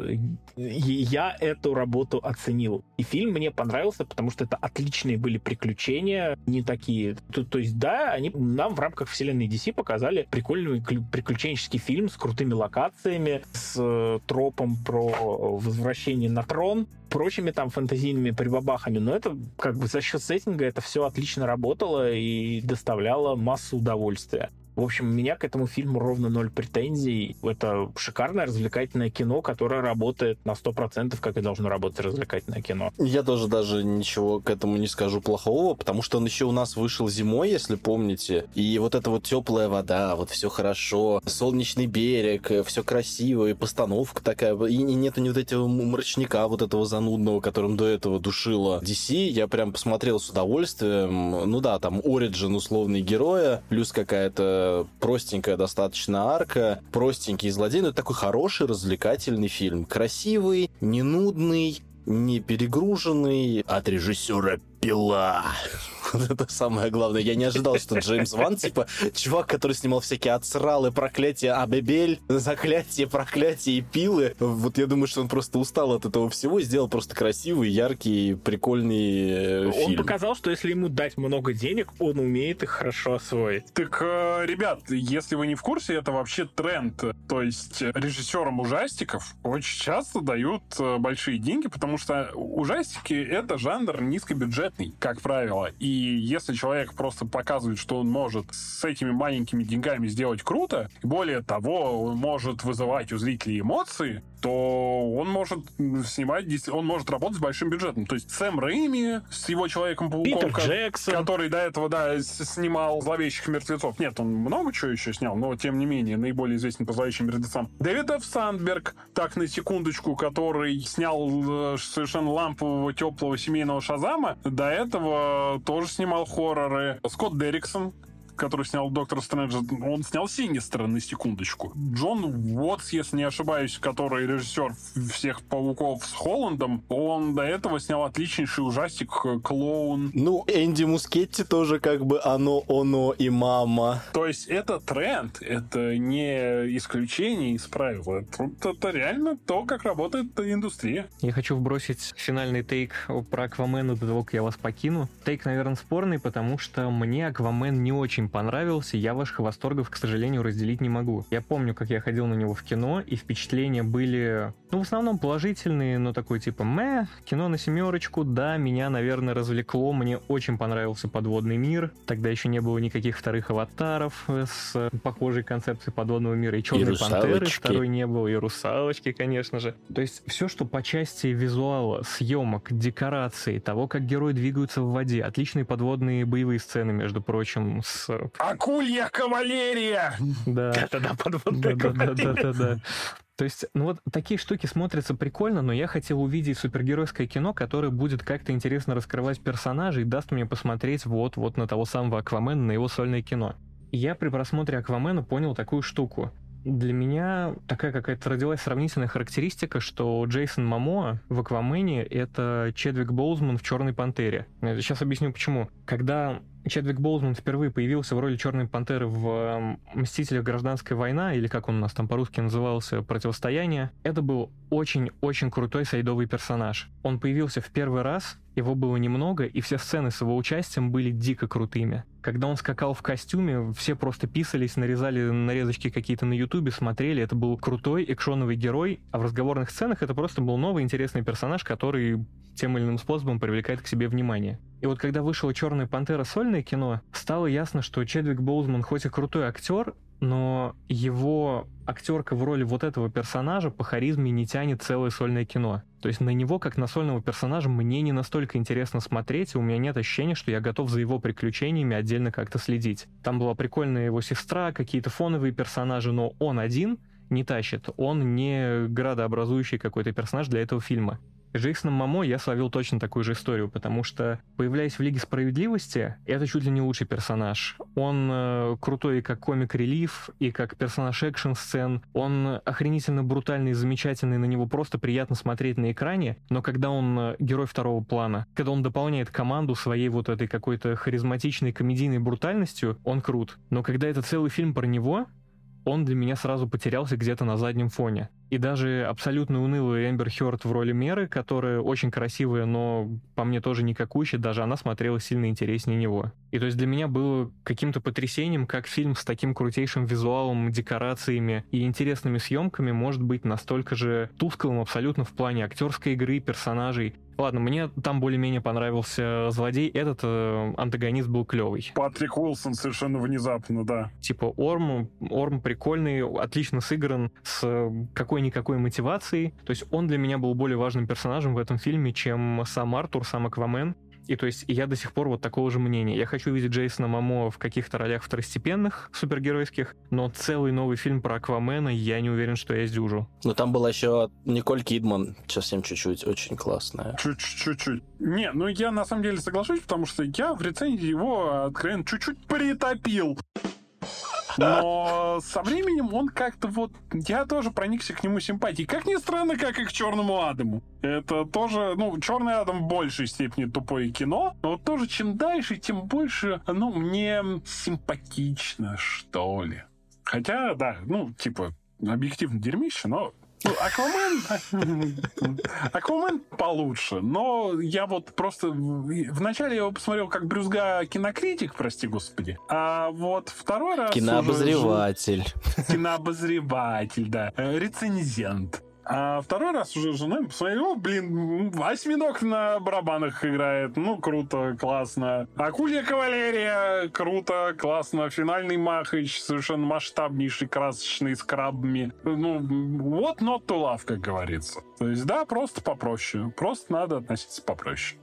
я эту работу оценил. И фильм мне понравился, потому что это отличные были приключения, не такие... То, то есть, да, они нам в рамках вселенной DC показали прикольный приключенческий фильм с крутыми локациями, с э, тропом про возвращение на трон, прочими там фэнтезийными прибабахами, но это как бы за счет сеттинга это все отлично работало и доставляло массу удовольствия. В общем, у меня к этому фильму ровно ноль претензий. Это шикарное развлекательное кино, которое работает на 100%, как и должно работать развлекательное кино. Я тоже даже ничего к этому не скажу плохого, потому что он еще у нас вышел зимой, если помните. И вот эта вот теплая вода, вот все хорошо, солнечный берег, все красиво, и постановка такая, и нету ни вот этого мрачника вот этого занудного, которым до этого душило DC. Я прям посмотрел с удовольствием. Ну да, там Origin условный героя, плюс какая-то простенькая достаточно арка, простенький злодей, но это такой хороший, развлекательный фильм. Красивый, не нудный, не перегруженный от режиссера Пила. Вот это самое главное. Я не ожидал, что Джеймс Ван, типа, чувак, который снимал всякие отсралы, проклятие Абебель, заклятие, проклятие и пилы. Вот я думаю, что он просто устал от этого всего и сделал просто красивый, яркий, прикольный э, фильм. Он показал, что если ему дать много денег, он умеет их хорошо освоить. Так, э, ребят, если вы не в курсе, это вообще тренд. То есть режиссерам ужастиков очень часто дают э, большие деньги, потому что ужастики — это жанр низкобюджетный, как правило. И если человек просто показывает, что он может с этими маленькими деньгами сделать круто, и более того, он может вызывать у зрителей эмоции, то он может снимать, он может работать с большим бюджетом. То есть Сэм Рэйми с его Человеком-пауком, который до этого, да, снимал «Зловещих мертвецов». Нет, он много чего еще снял, но, тем не менее, наиболее известен по «Зловещим мертвецам». Дэвид Ф. Сандберг, так, на секундочку, который снял э, совершенно лампового, теплого семейного Шазама, до этого тоже снимал хорроры. Скотт Дерриксон, который снял Доктор Стрэндж, он снял Синистера, на секундочку. Джон Уотс, если не ошибаюсь, который режиссер всех пауков с Холландом, он до этого снял отличнейший ужастик «Клоун». Ну, Энди Мускетти тоже как бы оно, оно и мама. То есть это тренд, это не исключение из правила. Это, это реально то, как работает индустрия. Я хочу вбросить финальный тейк про Аквамена до того, как я вас покину. Тейк, наверное, спорный, потому что мне Аквамен не очень понравился, я ваших восторгов, к сожалению, разделить не могу. Я помню, как я ходил на него в кино, и впечатления были, ну, в основном положительные, но такой типа, мэ, кино на семерочку, да, меня, наверное, развлекло, мне очень понравился подводный мир, тогда еще не было никаких вторых аватаров с похожей концепцией подводного мира, и Черной и Пантеры второй не было, и Русалочки, конечно же. То есть все, что по части визуала, съемок, декораций, того, как герои двигаются в воде, отличные подводные боевые сцены, между прочим, с Акулья кавалерия! Да. Да-да-да, подводная Да-да-да. То есть, ну вот такие штуки смотрятся прикольно, но я хотел увидеть супергеройское кино, которое будет как-то интересно раскрывать персонажей и даст мне посмотреть вот, вот на того самого Аквамена, на его сольное кино. я при просмотре Аквамена понял такую штуку. Для меня такая какая-то родилась сравнительная характеристика, что Джейсон Мамоа в Аквамене — это Чедвик Боузман в «Черной пантере». Сейчас объясню почему. Когда Чедвик Боузман впервые появился в роли Черной Пантеры в эм, «Мстителях. Гражданская война», или как он у нас там по-русски назывался, «Противостояние», это был очень-очень крутой сайдовый персонаж. Он появился в первый раз, его было немного, и все сцены с его участием были дико крутыми. Когда он скакал в костюме, все просто писались, нарезали нарезочки какие-то на ютубе, смотрели. Это был крутой экшоновый герой, а в разговорных сценах это просто был новый интересный персонаж, который тем или иным способом привлекает к себе внимание. И вот когда вышла «Черная пантера» сольное кино, стало ясно, что Чедвик Боузман хоть и крутой актер, но его актерка в роли вот этого персонажа по харизме не тянет целое сольное кино. То есть на него, как на сольного персонажа, мне не настолько интересно смотреть, и у меня нет ощущения, что я готов за его приключениями отдельно как-то следить. Там была прикольная его сестра, какие-то фоновые персонажи, но он один не тащит. Он не градообразующий какой-то персонаж для этого фильма. С Джейсоном Мамо я словил точно такую же историю, потому что, появляясь в Лиге Справедливости, это чуть ли не лучший персонаж. Он э, крутой и как комик-релив, и как персонаж экшн-сцен. Он охренительно брутальный и замечательный, на него просто приятно смотреть на экране, но когда он э, герой второго плана, когда он дополняет команду своей вот этой какой-то харизматичной комедийной брутальностью, он крут. Но когда это целый фильм про него, он для меня сразу потерялся где-то на заднем фоне. И даже абсолютно унылая Эмбер Хёрд в роли Меры, которая очень красивая, но по мне тоже никакущая, даже она смотрелась сильно интереснее него. И то есть для меня было каким-то потрясением, как фильм с таким крутейшим визуалом, декорациями и интересными съемками может быть настолько же тусклым абсолютно в плане актерской игры, персонажей. Ладно, мне там более-менее понравился злодей. Этот э, антагонист был клевый. Патрик Уилсон совершенно внезапно, да. Типа Орм, Орм прикольный, отлично сыгран, с какой-никакой мотивацией. То есть он для меня был более важным персонажем в этом фильме, чем сам Артур, сам Аквамен. И то есть я до сих пор вот такого же мнения. Я хочу видеть Джейсона Мамо в каких-то ролях второстепенных, супергеройских, но целый новый фильм про Аквамена я не уверен, что я сдюжу. Ну там была еще Николь Кидман, совсем чуть-чуть, очень классная. Чуть-чуть. Не, ну я на самом деле соглашусь, потому что я в рецензии его откровенно чуть-чуть притопил. Но со временем он как-то вот... Я тоже проникся к нему симпатией. Как ни странно, как и к Черному Адаму. Это тоже... Ну, Черный Адам в большей степени тупое кино, но вот тоже чем дальше, тем больше оно мне симпатично, что ли. Хотя, да, ну, типа, объективно дерьмище, но ну, Аквамен... Аквамен получше, но я вот просто... Вначале я его посмотрел как брюзга кинокритик, прости господи, а вот второй раз... Кинообозреватель. Уже... Кинообозреватель, да. Э, рецензент. А второй раз уже жена посмотрела, блин, осьминог на барабанах играет. Ну, круто, классно. Акулья кавалерия, круто, классно. Финальный Махач, совершенно масштабнейший, красочный, с крабами. Ну, вот not to love, как говорится. То есть, да, просто попроще. Просто надо относиться попроще.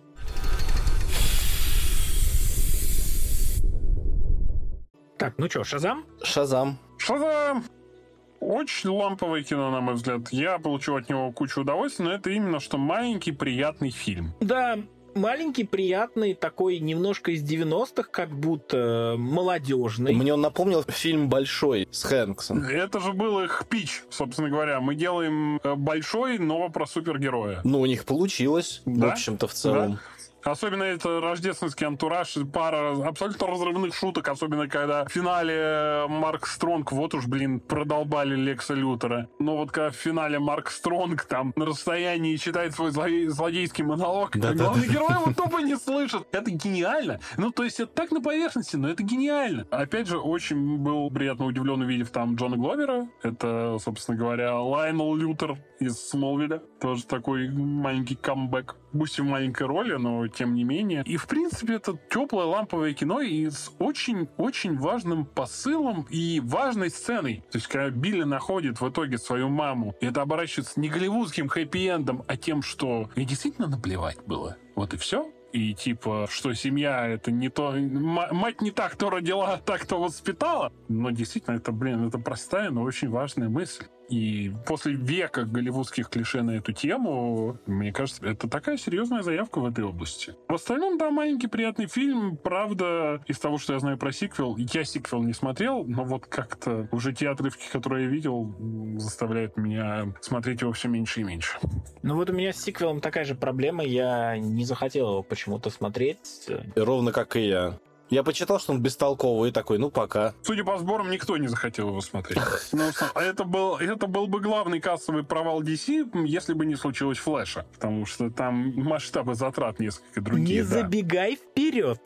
Так, ну что, Шазам? Шазам. Шазам! Очень ламповое кино, на мой взгляд. Я получил от него кучу удовольствия, но это именно что маленький приятный фильм. Да, маленький, приятный, такой немножко из 90-х, как будто молодежный. Мне он напомнил фильм «Большой» с Хэнксом. Это же был их пич, собственно говоря. Мы делаем э, большой, но про супергероя. Ну, у них получилось, да? в общем-то, в целом. Да? Особенно это рождественский антураж, пара абсолютно разрывных шуток, особенно когда в финале Марк Стронг, вот уж, блин, продолбали Лекса Лютера. Но вот когда в финале Марк Стронг там на расстоянии читает свой зло- злодейский монолог, да, главный да, герой его тупо не слышит. Это гениально. Ну, то есть это так на поверхности, но это гениально. Опять же, очень был приятно удивлен, увидев там Джона Гловера. Это, собственно говоря, Лайнел Лютер из Смолвиля. Тоже такой маленький камбэк. Пусть в маленькой роли, но тем не менее. И, в принципе, это теплое ламповое кино и с очень-очень важным посылом и важной сценой. То есть, когда Билли находит в итоге свою маму, и это оборачивается не голливудским хэппи-эндом, а тем, что ей действительно наплевать было. Вот и все. И типа, что семья это не то... Мать не так, кто родила, а так, кто воспитала. Но действительно, это, блин, это простая, но очень важная мысль. И после века голливудских клише на эту тему, мне кажется, это такая серьезная заявка в этой области. В остальном, да, маленький приятный фильм. Правда, из того, что я знаю про сиквел, я сиквел не смотрел, но вот как-то уже те отрывки, которые я видел, заставляют меня смотреть его все меньше и меньше. Ну вот у меня с сиквелом такая же проблема. Я не захотел его почему-то смотреть. Ровно как и я. Я почитал, что он бестолковый, и такой, ну пока. Судя по сборам, никто не захотел его смотреть. Ну, а это был, это был бы главный кассовый провал DC, если бы не случилось Флэша. Потому что там масштабы затрат несколько другие. Не да. забегай вперед.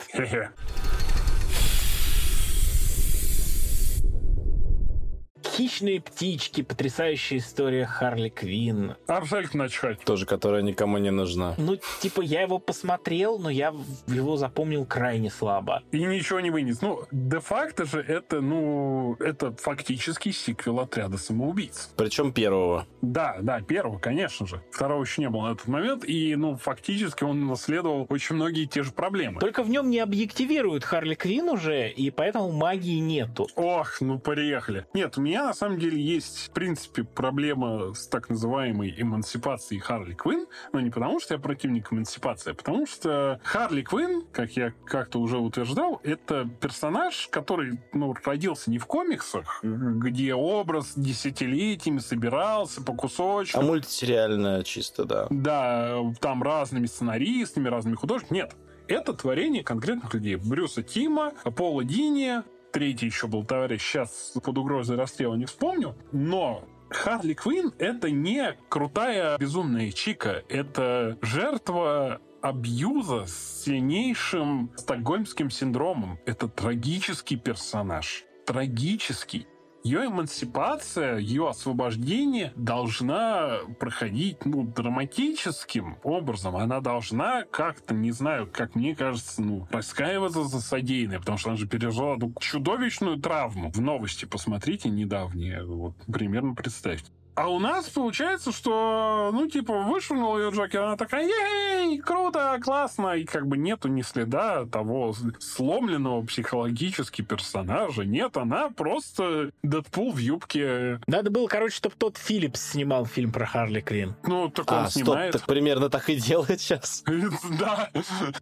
Хищные птички, потрясающая история Харли Квин. Абсолютно начхать. Тоже, которая никому не нужна. Ну, типа, я его посмотрел, но я его запомнил крайне слабо. И ничего не вынес. Ну, де-факто же это, ну, это фактически сиквел отряда самоубийц. Причем первого. Да, да, первого, конечно же. Второго еще не было на этот момент, и, ну, фактически он наследовал очень многие те же проблемы. Только в нем не объективируют Харли Квин уже, и поэтому магии нету. Ох, ну, приехали. Нет, у меня на самом деле есть, в принципе, проблема с так называемой эмансипацией Харли Квинн, но не потому, что я противник эмансипации, а потому что Харли Квинн, как я как-то уже утверждал, это персонаж, который, ну, родился не в комиксах, где образ десятилетиями собирался по кусочкам. А мультсериально чисто, да. Да, там разными сценаристами, разными художниками. Нет, это творение конкретных людей. Брюса Тима, Пола Дини, третий еще был товарищ, сейчас под угрозой расстрела не вспомню, но Харли Квинн — это не крутая безумная чика, это жертва абьюза с сильнейшим стокгольмским синдромом. Это трагический персонаж. Трагический ее эмансипация, ее освобождение должна проходить ну, драматическим образом. Она должна как-то, не знаю, как мне кажется, ну, раскаиваться за содеянное, потому что она же пережила ну, чудовищную травму. В новости посмотрите недавние, вот примерно представьте. А у нас получается, что, ну, типа, вышвырнул ее Джокер, она такая, ей, круто, классно, и как бы нету ни следа того сломленного психологически персонажа. Нет, она просто Дэдпул в юбке. Надо было, короче, чтобы тот Филлипс снимал фильм про Харли Квин. Ну, так он А, стоп, снимает. так примерно так и делает сейчас. Да.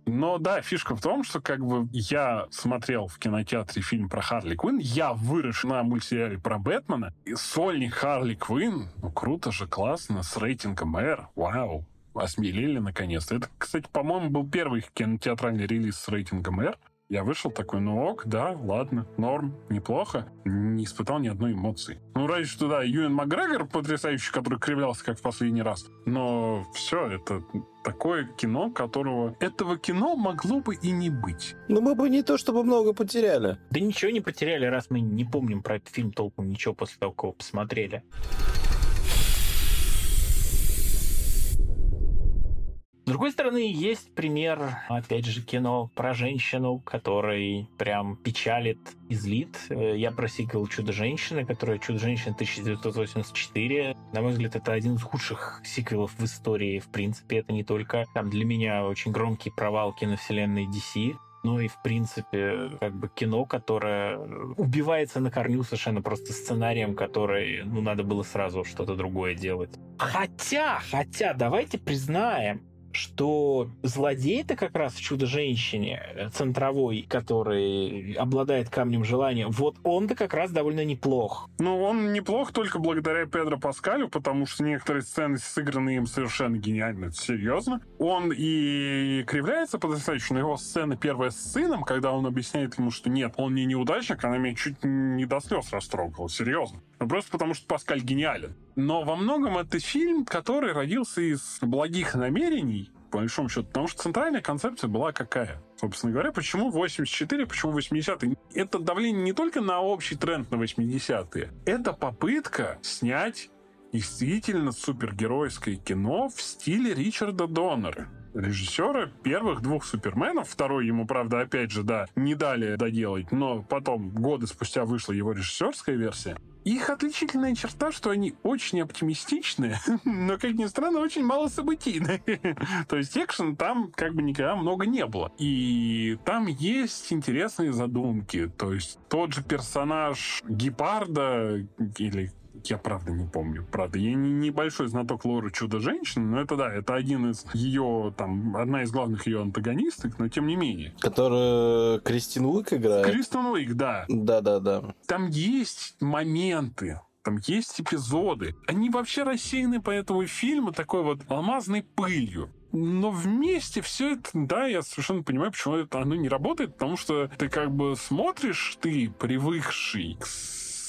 Но да, фишка в том, что как бы я смотрел в кинотеатре фильм про Харли Квинн, я вырос на мультсериале про Бэтмена, и сольник Харли Ну круто же, классно, с рейтингом R, вау. Осмелели наконец-то. Это, кстати, по-моему, был первый кинотеатральный релиз с рейтингом R. Я вышел такой, ну ок, да, ладно, норм, неплохо. Не испытал ни одной эмоции. Ну, разве что, да, Юэн Макгрегор потрясающий, который кривлялся как в последний раз. Но все, это такое кино, которого... Этого кино могло бы и не быть. Но мы бы не то чтобы много потеряли. Да ничего не потеряли, раз мы не помним про этот фильм толком ничего после того, как его посмотрели. С другой стороны, есть пример, опять же, кино про женщину, который прям печалит и злит. Э, Я про «Чудо-женщины», который «Чудо-женщина 1984». На мой взгляд, это один из худших сиквелов в истории. В принципе, это не только там для меня очень громкий провал киновселенной DC, ну и, в принципе, как бы кино, которое убивается на корню совершенно просто сценарием, который, ну, надо было сразу что-то другое делать. Хотя, хотя, давайте признаем, что злодей-то как раз в «Чудо-женщине» центровой, который обладает камнем желания, вот он-то как раз довольно неплох. Ну, он неплох только благодаря Педро Паскалю, потому что некоторые сцены сыграны им совершенно гениально. Это серьезно. Он и кривляется потрясающе, но его сцена первая с сыном, когда он объясняет ему, что нет, он не неудачник, она меня чуть не до слез растрогала. Серьезно. Ну, просто потому что Паскаль гениален. Но во многом это фильм, который родился из благих намерений, по большому счету, потому что центральная концепция была какая? Собственно говоря, почему 84, почему 80-е? Это давление не только на общий тренд на 80-е. Это попытка снять действительно супергеройское кино в стиле Ричарда Доннера режиссера первых двух Суперменов. Второй ему, правда, опять же, да, не дали доделать, но потом, годы спустя, вышла его режиссерская версия. Их отличительная черта, что они очень оптимистичны, но, как ни странно, очень мало событийны. То есть экшен там как бы никогда много не было. И там есть интересные задумки. То есть тот же персонаж Гепарда или я правда не помню. Правда, я не небольшой знаток лора Чудо-женщины, но это да, это один из ее, там, одна из главных ее антагонисток, но тем не менее. Которую Кристин Уик играет. Кристен Уик, да. Да-да-да. Там есть моменты, там есть эпизоды. Они вообще рассеяны по этому фильму такой вот алмазной пылью. Но вместе все это, да, я совершенно понимаю, почему это оно не работает, потому что ты как бы смотришь, ты привыкший к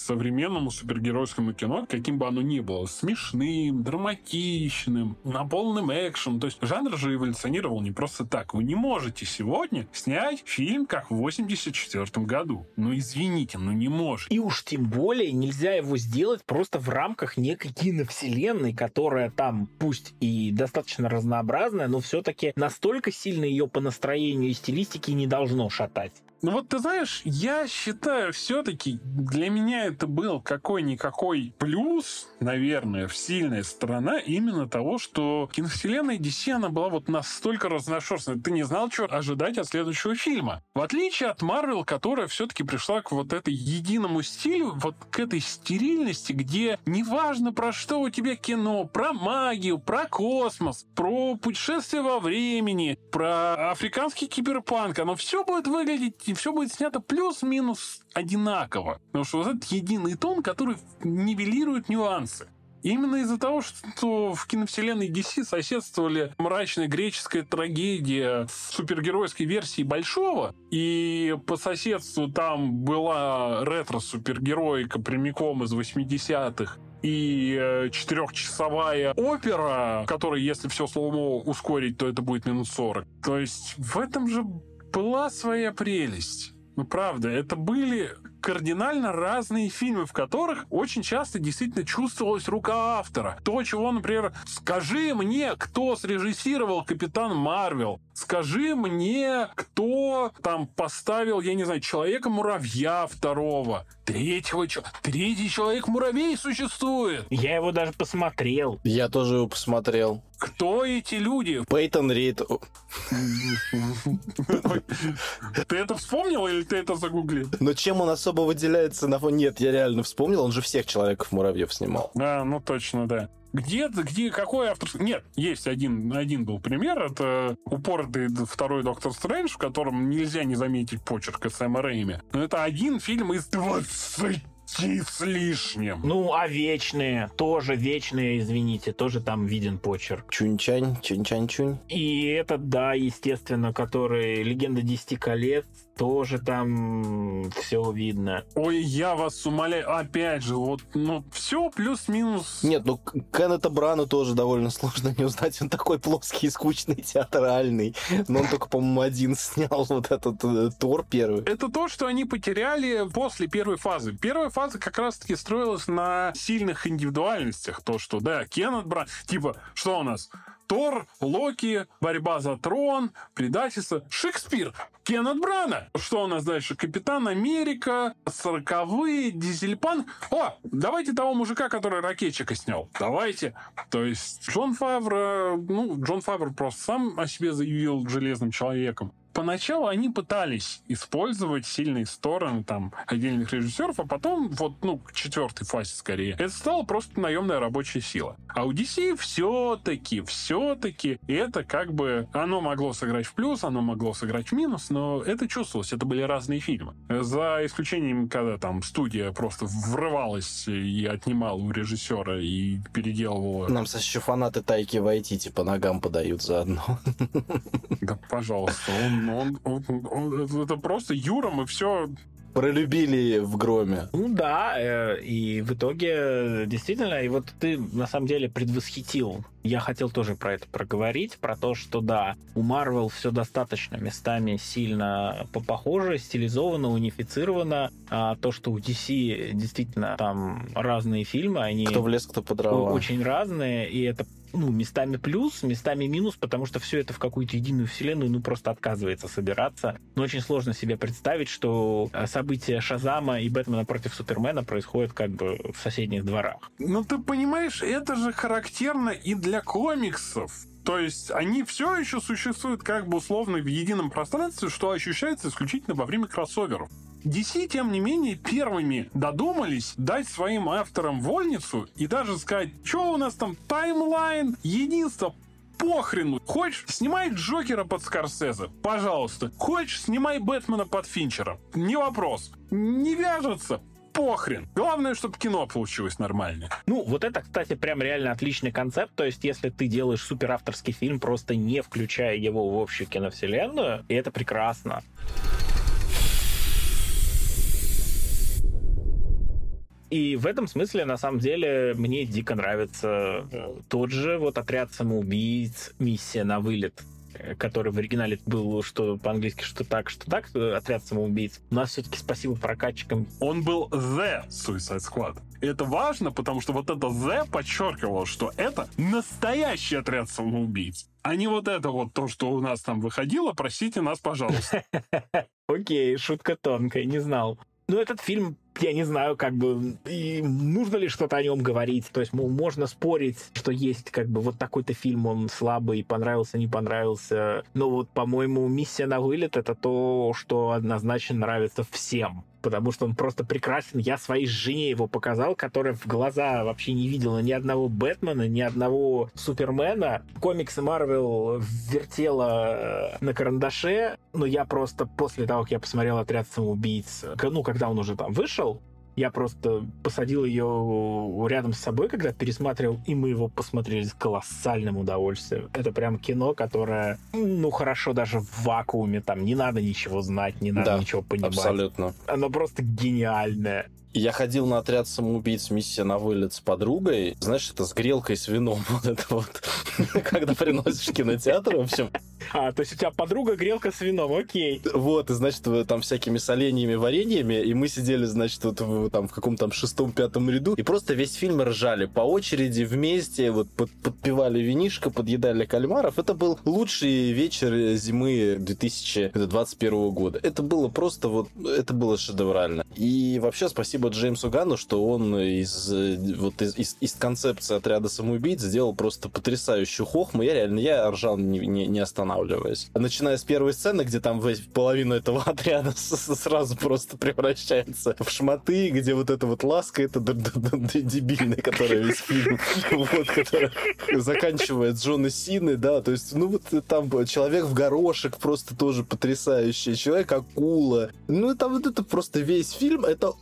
современному супергеройскому кино, каким бы оно ни было, смешным, драматичным, наполненным экшеном. То есть жанр же эволюционировал не просто так. Вы не можете сегодня снять фильм, как в 84 году. Ну, извините, ну не можете. И уж тем более нельзя его сделать просто в рамках некой киновселенной, которая там пусть и достаточно разнообразная, но все-таки настолько сильно ее по настроению и стилистике не должно шатать. Ну вот ты знаешь, я считаю, все-таки для меня это был какой-никакой плюс, наверное, в сильная сторона именно того, что киновселенная DC, она была вот настолько разношерстной. Ты не знал, что ожидать от следующего фильма. В отличие от Марвел, которая все-таки пришла к вот этой единому стилю, вот к этой стерильности, где неважно про что у тебя кино, про магию, про космос, про путешествие во времени, про африканский киберпанк, оно все будет выглядеть и все будет снято плюс-минус одинаково. Потому что вот этот единый тон, который нивелирует нюансы. Именно из-за того, что в киновселенной DC соседствовали мрачная греческая трагедия с супергеройской версией Большого, и по соседству там была ретро-супергеройка прямиком из 80-х, и э, четырехчасовая опера, которая, если все слоумо ускорить, то это будет минут 40. То есть в этом же была своя прелесть. Ну, правда, это были кардинально разные фильмы, в которых очень часто действительно чувствовалась рука автора. То, чего, например, скажи мне, кто срежиссировал Капитан Марвел, скажи мне, кто там поставил, я не знаю, Человека-муравья второго, третьего, третий Человек-муравей существует. Я его даже посмотрел. Я тоже его посмотрел. Кто эти люди? Пейтон Рид. Ты это вспомнил или ты это загуглил? Но чем он особо выделяется на фоне... Нет, я реально вспомнил, он же всех Человеков-муравьев снимал. А, ну точно, да. Где, где, какой автор... Нет, есть один, один был пример. Это упоротый второй Доктор Стрэндж, в котором нельзя не заметить почерка Сэма Рэйми. Но это один фильм из 20 с лишним. Ну, а вечные, тоже вечные, извините, тоже там виден почерк. Чунь-чань, чунь-чань-чунь. И этот, да, естественно, который «Легенда десяти колец», тоже там все видно. Ой, я вас умоляю, опять же, вот, ну, все плюс-минус. Нет, ну, Кеннета Брану тоже довольно сложно не узнать. Он такой плоский, скучный, театральный. Но он только, по-моему, один снял вот этот э, Тор первый. Это то, что они потеряли после первой фазы. Первая фаза как раз-таки строилась на сильных индивидуальностях. То, что, да, Кеннет Бран, типа, что у нас? Тор, Локи, борьба за трон, предательство. Шекспир, Кеннет Брана. Что у нас дальше? Капитан Америка, сороковые, Дизельпан. О, давайте того мужика, который ракетчика снял. Давайте. То есть Джон Фавр, ну, Джон Фавр просто сам о себе заявил железным человеком поначалу они пытались использовать сильные стороны там отдельных режиссеров, а потом вот, ну, к четвертой фазе скорее, это стало просто наемная рабочая сила. А у DC все-таки, все-таки это как бы, оно могло сыграть в плюс, оно могло сыграть в минус, но это чувствовалось, это были разные фильмы. За исключением, когда там студия просто врывалась и отнимала у режиссера и переделывала... Нам еще фанаты Тайки войти типа ногам подают заодно. Да, пожалуйста, он он, он, он, он, это просто Юра, мы все пролюбили в громе. Ну да, э, и в итоге действительно, и вот ты на самом деле предвосхитил. Я хотел тоже про это проговорить, про то, что да, у Marvel все достаточно местами сильно похоже, стилизовано, унифицировано, а то, что у DC действительно там разные фильмы, они... Кто в лес, кто по дрова. Очень разные, и это ну, местами плюс, местами минус, потому что все это в какую-то единую вселенную, ну, просто отказывается собираться. Но очень сложно себе представить, что э, события Шазама и Бэтмена против Супермена происходят как бы в соседних дворах. Ну, ты понимаешь, это же характерно и для комиксов. То есть они все еще существуют как бы условно в едином пространстве, что ощущается исключительно во время кроссоверов. DC, тем не менее, первыми додумались дать своим авторам вольницу и даже сказать, что у нас там таймлайн, единство, похрену. Хочешь, снимай Джокера под Скорсезе, пожалуйста. Хочешь, снимай Бэтмена под Финчера. Не вопрос. Не вяжется, похрен. Главное, чтобы кино получилось нормально. Ну, вот это, кстати, прям реально отличный концепт. То есть, если ты делаешь суперавторский фильм, просто не включая его в общую киновселенную, и это прекрасно. И в этом смысле, на самом деле, мне дико нравится э, тот же вот отряд самоубийц, миссия на вылет э, который в оригинале был что по-английски, что так, что так, э, отряд самоубийц. У нас все-таки спасибо прокатчикам. Он был The Suicide Squad. И это важно, потому что вот это The подчеркивало, что это настоящий отряд самоубийц. А не вот это вот то, что у нас там выходило, простите нас, пожалуйста. Окей, шутка тонкая, не знал. Ну, этот фильм я не знаю, как бы, и нужно ли что-то о нем говорить. То есть, мол, можно спорить, что есть, как бы, вот такой-то фильм, он слабый, понравился, не понравился. Но вот, по-моему, «Миссия на вылет» — это то, что однозначно нравится всем потому что он просто прекрасен. Я своей жене его показал, которая в глаза вообще не видела ни одного Бэтмена, ни одного Супермена. Комиксы Марвел вертела э, на карандаше, но я просто после того, как я посмотрел «Отряд самоубийц», ну, когда он уже там вышел, Я просто посадил ее рядом с собой, когда пересматривал, и мы его посмотрели с колоссальным удовольствием. Это прям кино, которое, ну, хорошо даже в вакууме, там не надо ничего знать, не надо Да, ничего понимать. Абсолютно. Оно просто гениальное. Я ходил на отряд самоубийц миссия на вылет с подругой. Знаешь, это с грелкой с вином. Вот это вот. Когда приносишь в кинотеатр, в общем. А, то есть у тебя подруга грелка с вином, окей. Вот, и, значит, там всякими соленьями, вареньями, и мы сидели, значит, вот там в каком-то шестом-пятом ряду, и просто весь фильм ржали по очереди, вместе, вот под, подпевали винишко, подъедали кальмаров. Это был лучший вечер зимы 2021 года. Это было просто вот, это было шедеврально. И вообще спасибо Джеймсу Ганну, что он из, э, вот из, из, из концепции отряда самоубийц сделал просто потрясающую хохму. Я реально, я ржал не, не, не останавливаясь. Начиная с первой сцены, где там половина этого отряда сразу просто превращается в шматы, где вот эта вот ласка, это дебильная, которая весь фильм, вот, которая заканчивает Джона Сины, да, то есть, ну вот там человек в горошек просто тоже потрясающий, человек-акула, ну там вот это просто весь фильм, это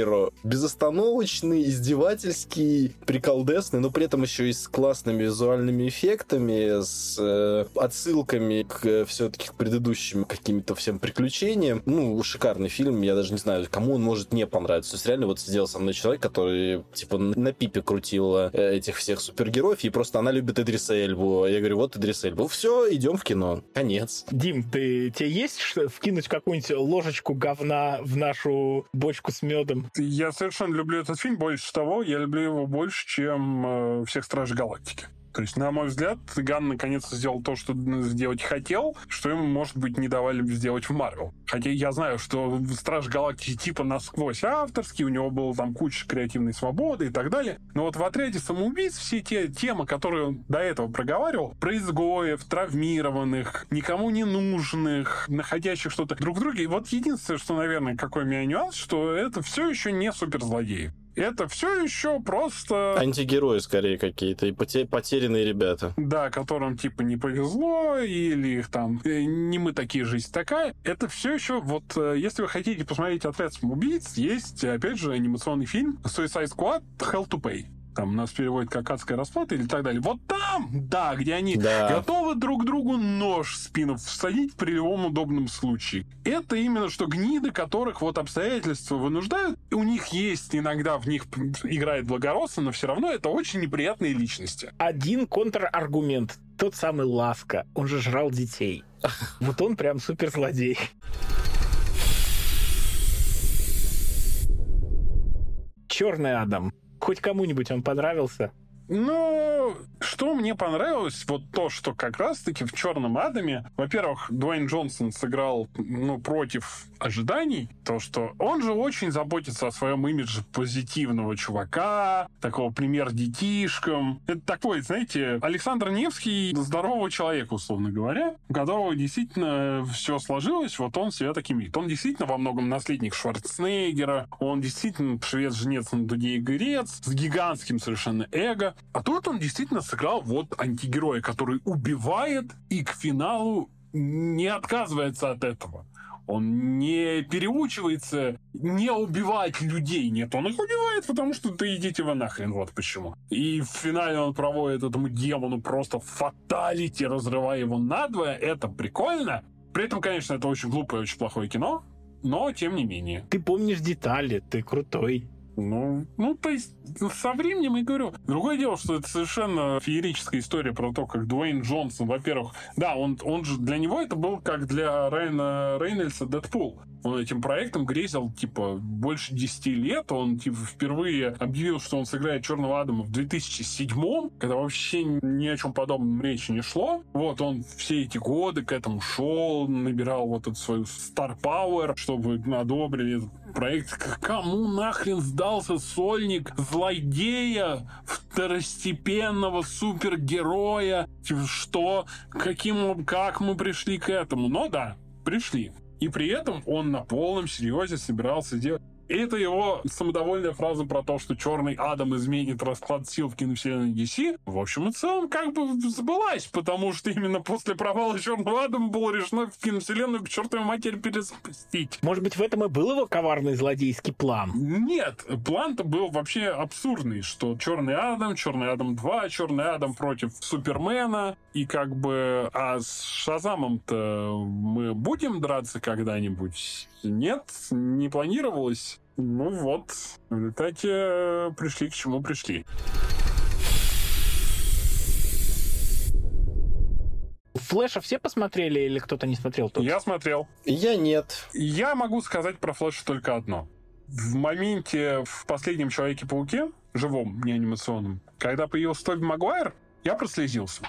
Орейро, безостановочный, издевательский, приколдесный, но при этом еще и с классными визуальными эффектами, с э, отсылками к все-таки к предыдущим каким-то всем приключениям. Ну, шикарный фильм, я даже не знаю, кому он может не понравиться. То есть реально вот сидел со мной человек, который типа на пипе крутил э, этих всех супергероев, и просто она любит Идриса Эльбу. Я говорю, вот Идрис Эльбу. Все, идем в кино. Конец. Дим, ты, тебе есть что вкинуть какую-нибудь ложечку говна в нашу бочку с медом? Я совершенно люблю этот фильм. Больше того, я люблю его больше, чем э, всех Стражей Галактики. То есть, на мой взгляд, Ган наконец сделал то, что сделать хотел, что ему, может быть, не давали сделать в Марвел. Хотя я знаю, что Страж Галактики типа насквозь авторский, у него была там куча креативной свободы и так далее. Но вот в отряде самоубийц все те темы, которые он до этого проговаривал, про изгоев, травмированных, никому не нужных, находящих что-то друг в друге. И вот единственное, что, наверное, какой у меня нюанс, что это все еще не суперзлодеи. Это все еще просто... Антигерои скорее какие-то и поте- потерянные ребята. Да, которым типа не повезло, или их там э, не мы такие, жизнь такая. Это все еще вот, э, если вы хотите посмотреть «Отряд самоубийц», есть, опять же, анимационный фильм «Suicide Squad. Hell to Pay». Там нас переводят как «Адская расплата» или так далее. Вот там, да, где они Да. готовы друг другу нож в спину всадить при любом удобном случае. Это именно что гниды, которых вот обстоятельства вынуждают, и у них есть иногда в них играет благородство, но все равно это очень неприятные личности. Один контраргумент. Тот самый Ласка. Он же жрал детей. Вот он прям суперзлодей. Черный Адам. Хоть кому-нибудь он понравился? Ну, что мне понравилось, вот то, что как раз-таки в «Черном Адаме», во-первых, Дуэйн Джонсон сыграл, ну, против ожиданий, то, что он же очень заботится о своем имидже позитивного чувака, такого пример детишкам. Это такой, знаете, Александр Невский здорового человека, условно говоря, у которого действительно все сложилось, вот он себя таким видит. Он действительно во многом наследник Шварценеггера, он действительно швец-жнец на дуде и грец, с гигантским совершенно эго. А тут он действительно сыграл вот антигероя, который убивает и к финалу не отказывается от этого. Он не переучивается не убивать людей. Нет, он их убивает, потому что да идите вы нахрен, вот почему. И в финале он проводит этому демону просто фаталити, разрывая его надвое. Это прикольно. При этом, конечно, это очень глупое, очень плохое кино, но тем не менее. Ты помнишь детали, ты крутой. Ну, ну, то есть, со временем, я говорю, другое дело, что это совершенно феерическая история про то, как Дуэйн Джонсон, во-первых, да, он, он же, для него это был как для Райана Рейнольдса Дэдпул. Он этим проектом грезил, типа, больше 10 лет. Он, типа, впервые объявил, что он сыграет Черного Адама в 2007 когда вообще ни о чем подобном речи не шло. Вот, он все эти годы к этому шел, набирал вот эту свою Star Power, чтобы одобрили этот проект. Кому нахрен сдался сольник злодея, второстепенного супергероя? Типа, что? Каким, как мы пришли к этому? Но да, пришли. И при этом он на полном серьезе собирался делать И это его самодовольная фраза про то, что черный Адам изменит расклад сил в киновселенной DC, в общем и целом как бы сбылась, потому что именно после провала черного Адама было решено в киновселенную к чертовой матери перезапустить. Может быть, в этом и был его коварный злодейский план? Нет, план-то был вообще абсурдный, что черный Адам, черный Адам 2, черный Адам против Супермена, и как бы, а с Шазамом-то мы будем драться когда-нибудь? Нет, не планировалось. Ну вот, в результате э, пришли к чему пришли. Флэша все посмотрели или кто-то не смотрел тут? Я смотрел. Я нет. Я могу сказать про Флэша только одно. В моменте в последнем Человеке-пауке, живом, не анимационном, когда появился Тоби Магуайр, я прослезился.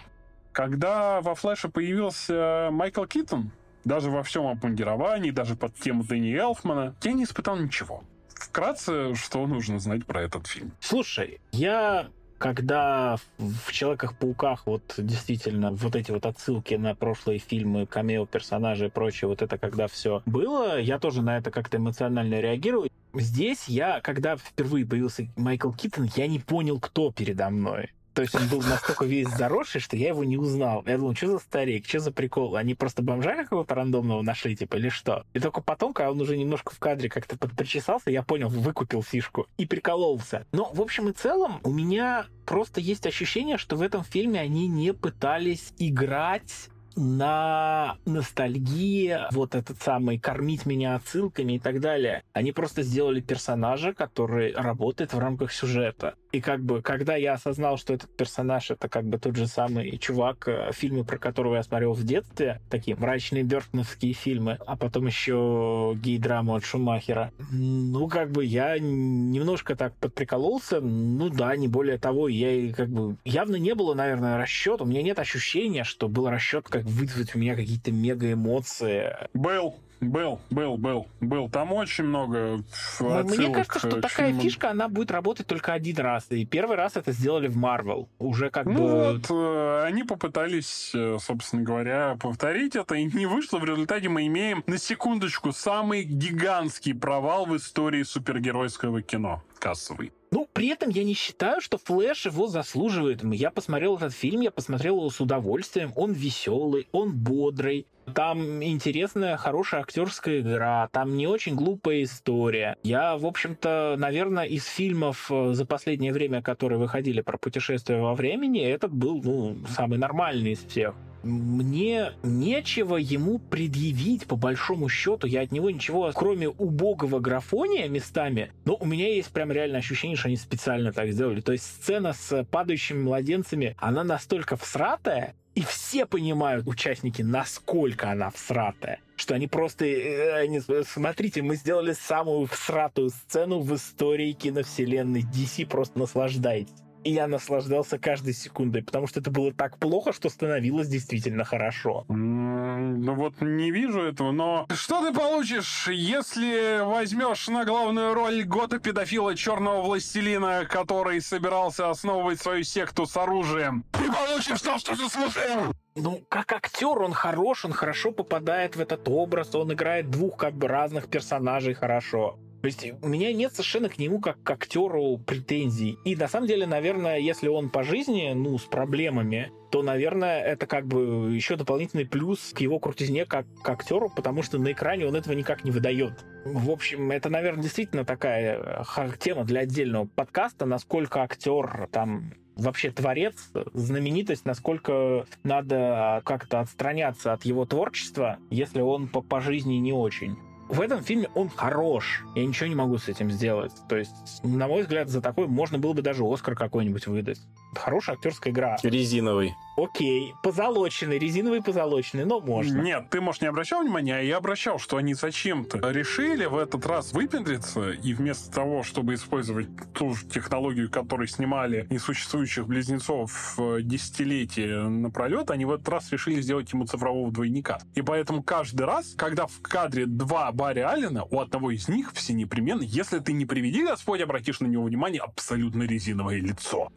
Когда во Флэше появился Майкл Китон, даже во всем обмундировании, даже под тему Дэнни Элфмана, я не испытал ничего. Вкратце, что нужно знать про этот фильм? Слушай, я когда в Человеках-пауках вот действительно вот эти вот отсылки на прошлые фильмы, камео персонажей и прочее, вот это когда все было, я тоже на это как-то эмоционально реагирую. Здесь я, когда впервые появился Майкл Киттон, я не понял, кто передо мной. То есть он был настолько весь заросший, что я его не узнал. Я думал, что за старик, что за прикол? Они просто бомжа какого-то рандомного нашли, типа, или что? И только потом, когда он уже немножко в кадре как-то причесался, я понял, выкупил фишку и прикололся. Но, в общем и целом, у меня просто есть ощущение, что в этом фильме они не пытались играть на ностальгии, вот этот самый кормить меня отсылками и так далее. Они просто сделали персонажа, который работает в рамках сюжета. И как бы, когда я осознал, что этот персонаж это как бы тот же самый чувак, э, фильмы, про которого я смотрел в детстве, такие мрачные бертоновские фильмы, а потом еще гей-драму от Шумахера, ну, как бы я немножко так подприкололся, ну да, не более того, я как бы явно не было, наверное, расчета, у меня нет ощущения, что был расчет как вызвать у меня какие-то мега эмоции. Был, был, был, был, был. Там очень много отсылок Мне кажется, что к такая фильмам. фишка, она будет работать только один раз. И первый раз это сделали в Marvel. Уже как Ну бы... вот, э, они попытались, э, собственно говоря, повторить это, и не вышло. В результате мы имеем, на секундочку, самый гигантский провал в истории супергеройского кино. Кассовый. Ну, при этом я не считаю, что Флэш его заслуживает. Я посмотрел этот фильм, я посмотрел его с удовольствием. Он веселый, он бодрый. Там интересная, хорошая актерская игра, там не очень глупая история. Я, в общем-то, наверное, из фильмов э, за последнее время, которые выходили про путешествия во времени, этот был, ну, самый нормальный из всех. Мне нечего ему предъявить, по большому счету. Я от него ничего, кроме убогого графония местами, но у меня есть прям реально ощущение, что они специально так сделали. То есть сцена с падающими младенцами, она настолько всратая, и все понимают, участники, насколько она всратая. Что они просто... э, они, смотрите, мы сделали самую всратую сцену в истории киновселенной. DC просто наслаждайтесь. И я наслаждался каждой секундой, потому что это было так плохо, что становилось действительно хорошо. Ну вот не вижу этого, но что ты получишь, если возьмешь на главную роль гота-педофила черного властелина, который собирался основывать свою секту с оружием? Ты получишь то, что заслужил! Ну, как актер он хорош, он хорошо попадает в этот образ, он играет двух как бы разных персонажей хорошо. То есть у меня нет совершенно к нему как к актеру претензий. И на самом деле, наверное, если он по жизни, ну, с проблемами, то, наверное, это как бы еще дополнительный плюс к его крутизне как к актеру, потому что на экране он этого никак не выдает. В общем, это, наверное, действительно такая э, тема для отдельного подкаста, насколько актер там вообще творец, знаменитость, насколько надо как-то отстраняться от его творчества, если он по, по жизни не очень. В этом фильме он хорош. Я ничего не могу с этим сделать. То есть, на мой взгляд, за такой можно было бы даже Оскар какой-нибудь выдать. Хорошая актерская игра. Резиновый. Окей, позолоченный, резиновый позолоченный, но можно. Нет, ты, может, не обращал внимания, а я обращал, что они зачем-то решили в этот раз выпендриться, и вместо того, чтобы использовать ту же технологию, которой снимали несуществующих близнецов э, десятилетия напролет, они в этот раз решили сделать ему цифрового двойника. И поэтому каждый раз, когда в кадре два Барри Аллена, у одного из них все непременно, если ты не приведи Господь, обратишь на него внимание, абсолютно резиновое лицо,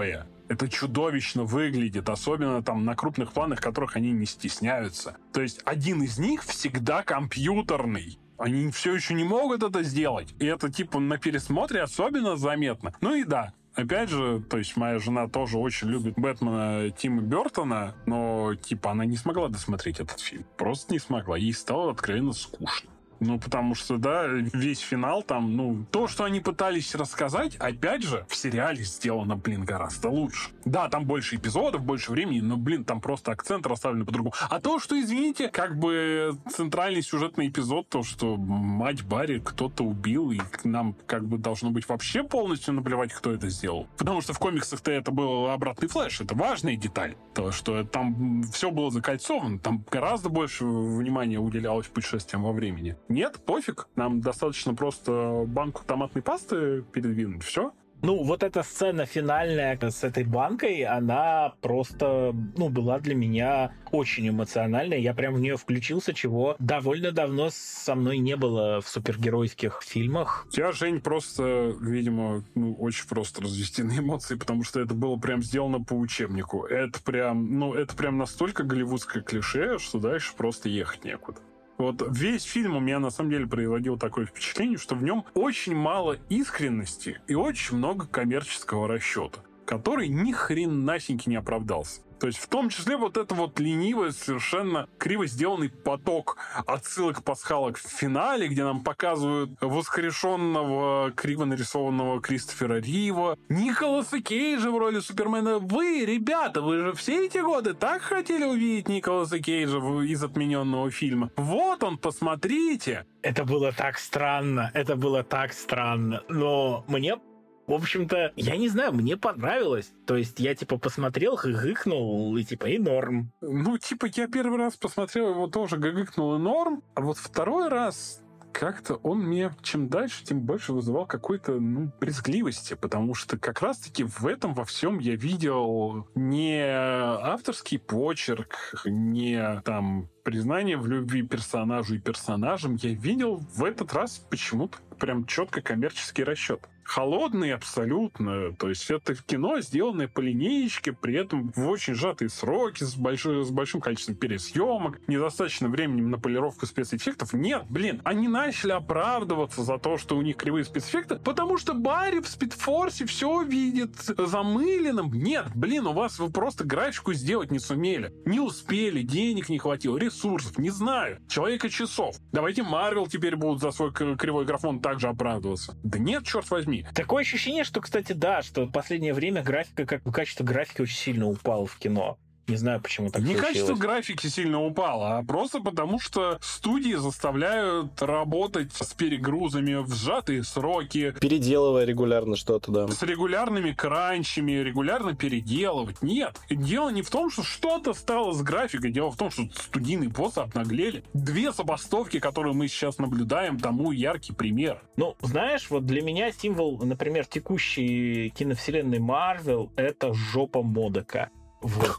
неживое. Это чудовищно выглядит, особенно там на крупных планах, которых они не стесняются. То есть один из них всегда компьютерный. Они все еще не могут это сделать. И это, типа, на пересмотре особенно заметно. Ну и да, Опять же, то есть моя жена тоже очень любит Бэтмена Тима Бертона, но типа она не смогла досмотреть этот фильм. Просто не смогла. Ей стало откровенно скучно. Ну, потому что, да, весь финал там, ну, то, что они пытались рассказать, опять же, в сериале сделано, блин, гораздо лучше. Да, там больше эпизодов, больше времени, но, блин, там просто акцент расставлен по-другому. А то, что, извините, как бы центральный сюжетный эпизод, то, что мать Барри кто-то убил, и нам как бы должно быть вообще полностью наплевать, кто это сделал. Потому что в комиксах-то это был обратный флеш, это важная деталь. То, что там все было закольцовано, там гораздо больше внимания уделялось путешествиям во времени. Нет, пофиг. Нам достаточно просто банку томатной пасты передвинуть. Все. Ну, вот эта сцена финальная с этой банкой, она просто, ну, была для меня очень эмоциональной. Я прям в нее включился, чего довольно давно со мной не было в супергеройских фильмах. Тебя, Жень, просто, видимо, ну, очень просто развести на эмоции, потому что это было прям сделано по учебнику. Это прям, ну, это прям настолько голливудское клише, что дальше просто ехать некуда. Вот весь фильм у меня на самом деле производил такое впечатление, что в нем очень мало искренности и очень много коммерческого расчета, который ни хренасеньки не оправдался. То есть в том числе вот это вот ленивый, совершенно криво сделанный поток отсылок пасхалок в финале, где нам показывают воскрешенного, криво нарисованного Кристофера Рива, Николаса Кейджа в роли Супермена. Вы, ребята, вы же все эти годы так хотели увидеть Николаса Кейджа из отмененного фильма. Вот он, посмотрите. Это было так странно, это было так странно. Но мне в общем-то, я не знаю, мне понравилось. То есть я, типа, посмотрел, гыгыкнул, и, типа, и норм. Ну, типа, я первый раз посмотрел его тоже гыгыкнул и норм, а вот второй раз как-то он мне чем дальше, тем больше вызывал какой-то, ну, брезгливости, потому что как раз-таки в этом во всем я видел не авторский почерк, не там признание в любви персонажу и персонажам, я видел в этот раз почему-то прям четко коммерческий расчет холодный абсолютно. То есть это кино, сделанное по линеечке, при этом в очень сжатые сроки, с, большой, с большим количеством пересъемок, недостаточно времени на полировку спецэффектов. Нет, блин, они начали оправдываться за то, что у них кривые спецэффекты, потому что Барри в Спидфорсе все видит замыленным. Нет, блин, у вас вы просто графику сделать не сумели. Не успели, денег не хватило, ресурсов, не знаю. Человека часов. Давайте Марвел теперь будут за свой кривой графон также оправдываться. Да нет, черт возьми, Такое ощущение, что, кстати, да, что в последнее время графика, как качество графики очень сильно упало в кино. Не знаю, почему так Не случилось. качество графики сильно упало, а просто потому, что студии заставляют работать с перегрузами в сжатые сроки. Переделывая регулярно что-то, да. С регулярными кранчами, регулярно переделывать. Нет, дело не в том, что что-то стало с графикой, дело в том, что студийные боссы обнаглели. Две забастовки, которые мы сейчас наблюдаем, тому яркий пример. Ну, знаешь, вот для меня символ, например, текущей киновселенной Марвел — это жопа Модека. Вот.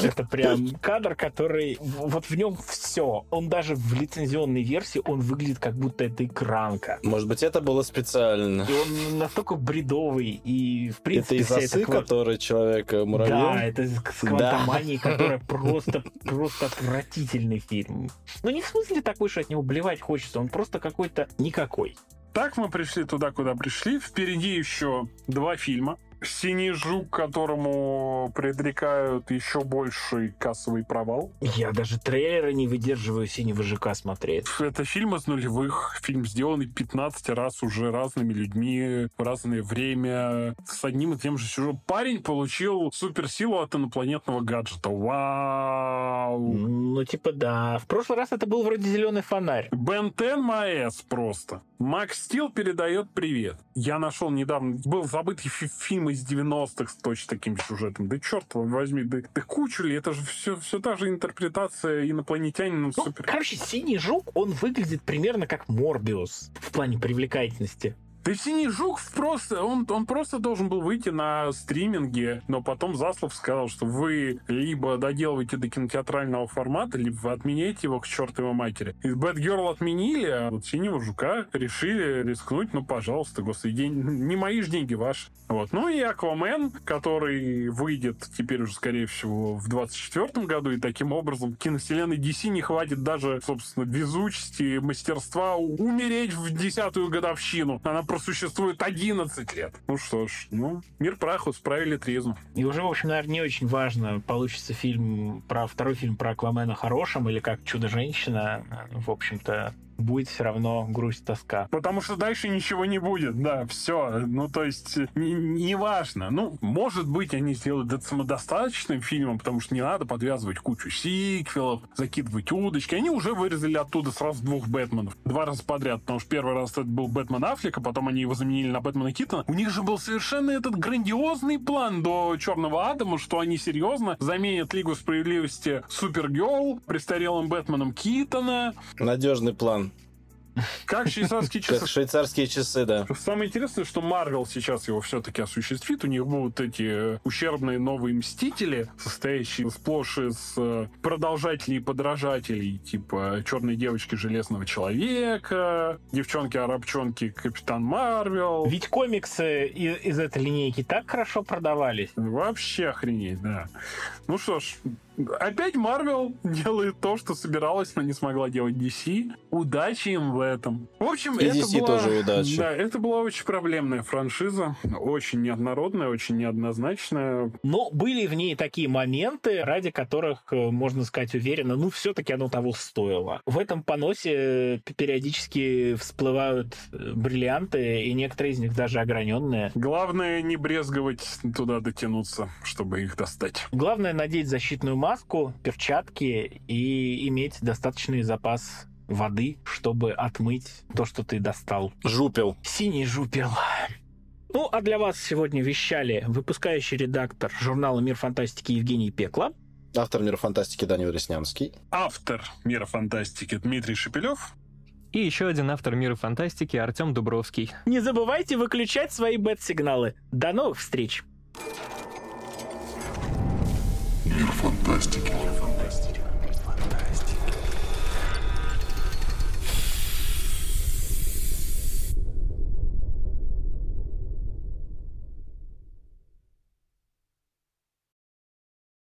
Это прям кадр, который... Вот в нем все. Он даже в лицензионной версии, он выглядит как будто это экранка. Может быть, это было специально. И он настолько бредовый, и в принципе... Это из осы, это... который человек э, муравьев? Да, это с квантоманией, да. которая просто, просто отвратительный фильм. Но не в смысле такой, что от него блевать хочется, он просто какой-то никакой. Так мы пришли туда, куда пришли. Впереди еще два фильма. Синий жук, которому предрекают еще больший кассовый провал. Я даже трейлеры не выдерживаю синего жука смотреть. Это фильм из нулевых. Фильм сделанный 15 раз уже разными людьми в разное время с одним и тем же сюжетом. Парень получил суперсилу от инопланетного гаджета. Вау! Ну, типа, да. В прошлый раз это был вроде зеленый фонарь. Бен Тен Маэс просто. Макс Стил передает привет. Я нашел недавно, был забытый фильм из 90-х с точно таким сюжетом. Да черт возьми, да, да кучу ли, это же все, все та же интерпретация инопланетянина. Ну, супер. Короче, синий жук, он выглядит примерно как Морбиус в плане привлекательности. Да «Синий жук» просто, он, он просто должен был выйти на стриминге, но потом Заслов сказал, что вы либо доделываете до кинотеатрального формата, либо вы отменяете его к чертовой матери. И Bad Girl отменили, а вот «Синего жука» решили рискнуть, ну, пожалуйста, господи, день, не мои же деньги, ваши. Вот. Ну и «Аквамен», который выйдет теперь уже, скорее всего, в 24 году, и таким образом киновселенной DC не хватит даже, собственно, везучести, мастерства умереть в десятую годовщину. Она просуществует 11 лет. Ну что ж, ну, мир праху, справили тризну. И уже, в общем, наверное, не очень важно, получится фильм про второй фильм про Аквамена хорошим или как Чудо-женщина. В общем-то, будет все равно грусть, тоска. Потому что дальше ничего не будет, да, все. Ну, то есть, неважно. Не, ну, может быть, они сделают это самодостаточным фильмом, потому что не надо подвязывать кучу сиквелов, закидывать удочки. Они уже вырезали оттуда сразу двух Бэтменов. Два раза подряд, потому что первый раз это был Бэтмен Аффлека, потом они его заменили на Бэтмена Китона. У них же был совершенно этот грандиозный план до Черного Адама, что они серьезно заменят Лигу Справедливости Супергерл престарелым Бэтменом Китона. Надежный план. Как швейцарские часы. Как швейцарские часы, да. Самое интересное, что Марвел сейчас его все-таки осуществит. У них будут эти ущербные новые Мстители, состоящие сплошь из э, продолжателей и подражателей, типа Черной девочки Железного Человека, Девчонки-арабчонки Капитан Марвел. Ведь комиксы из, из этой линейки так хорошо продавались. Вообще охренеть, да. Ну что ж, Опять Марвел делает то, что собиралась, но не смогла делать DC. Удачи им в этом. В общем, И это DC была... тоже удачи. Да, это была очень проблемная франшиза. Очень неоднородная, очень неоднозначная. Но были в ней такие моменты, ради которых, э, можно сказать уверенно, ну, все-таки оно того стоило. В этом поносе периодически всплывают э, бриллианты, и некоторые из них даже ограненные. Главное не брезговать туда дотянуться, чтобы их достать. Главное надеть защитную маску, перчатки и иметь достаточный запас воды, чтобы отмыть то, что ты достал. Жупел. Синий жупел. Ну, а для вас сегодня вещали выпускающий редактор журнала «Мир фантастики» Евгений Пекла. Автор «Мира фантастики» Данил Реснянский. Автор «Мира фантастики» Дмитрий Шепелев. И еще один автор «Мира фантастики» Артем Дубровский. Не забывайте выключать свои бет-сигналы. До новых встреч! Мир фантастики.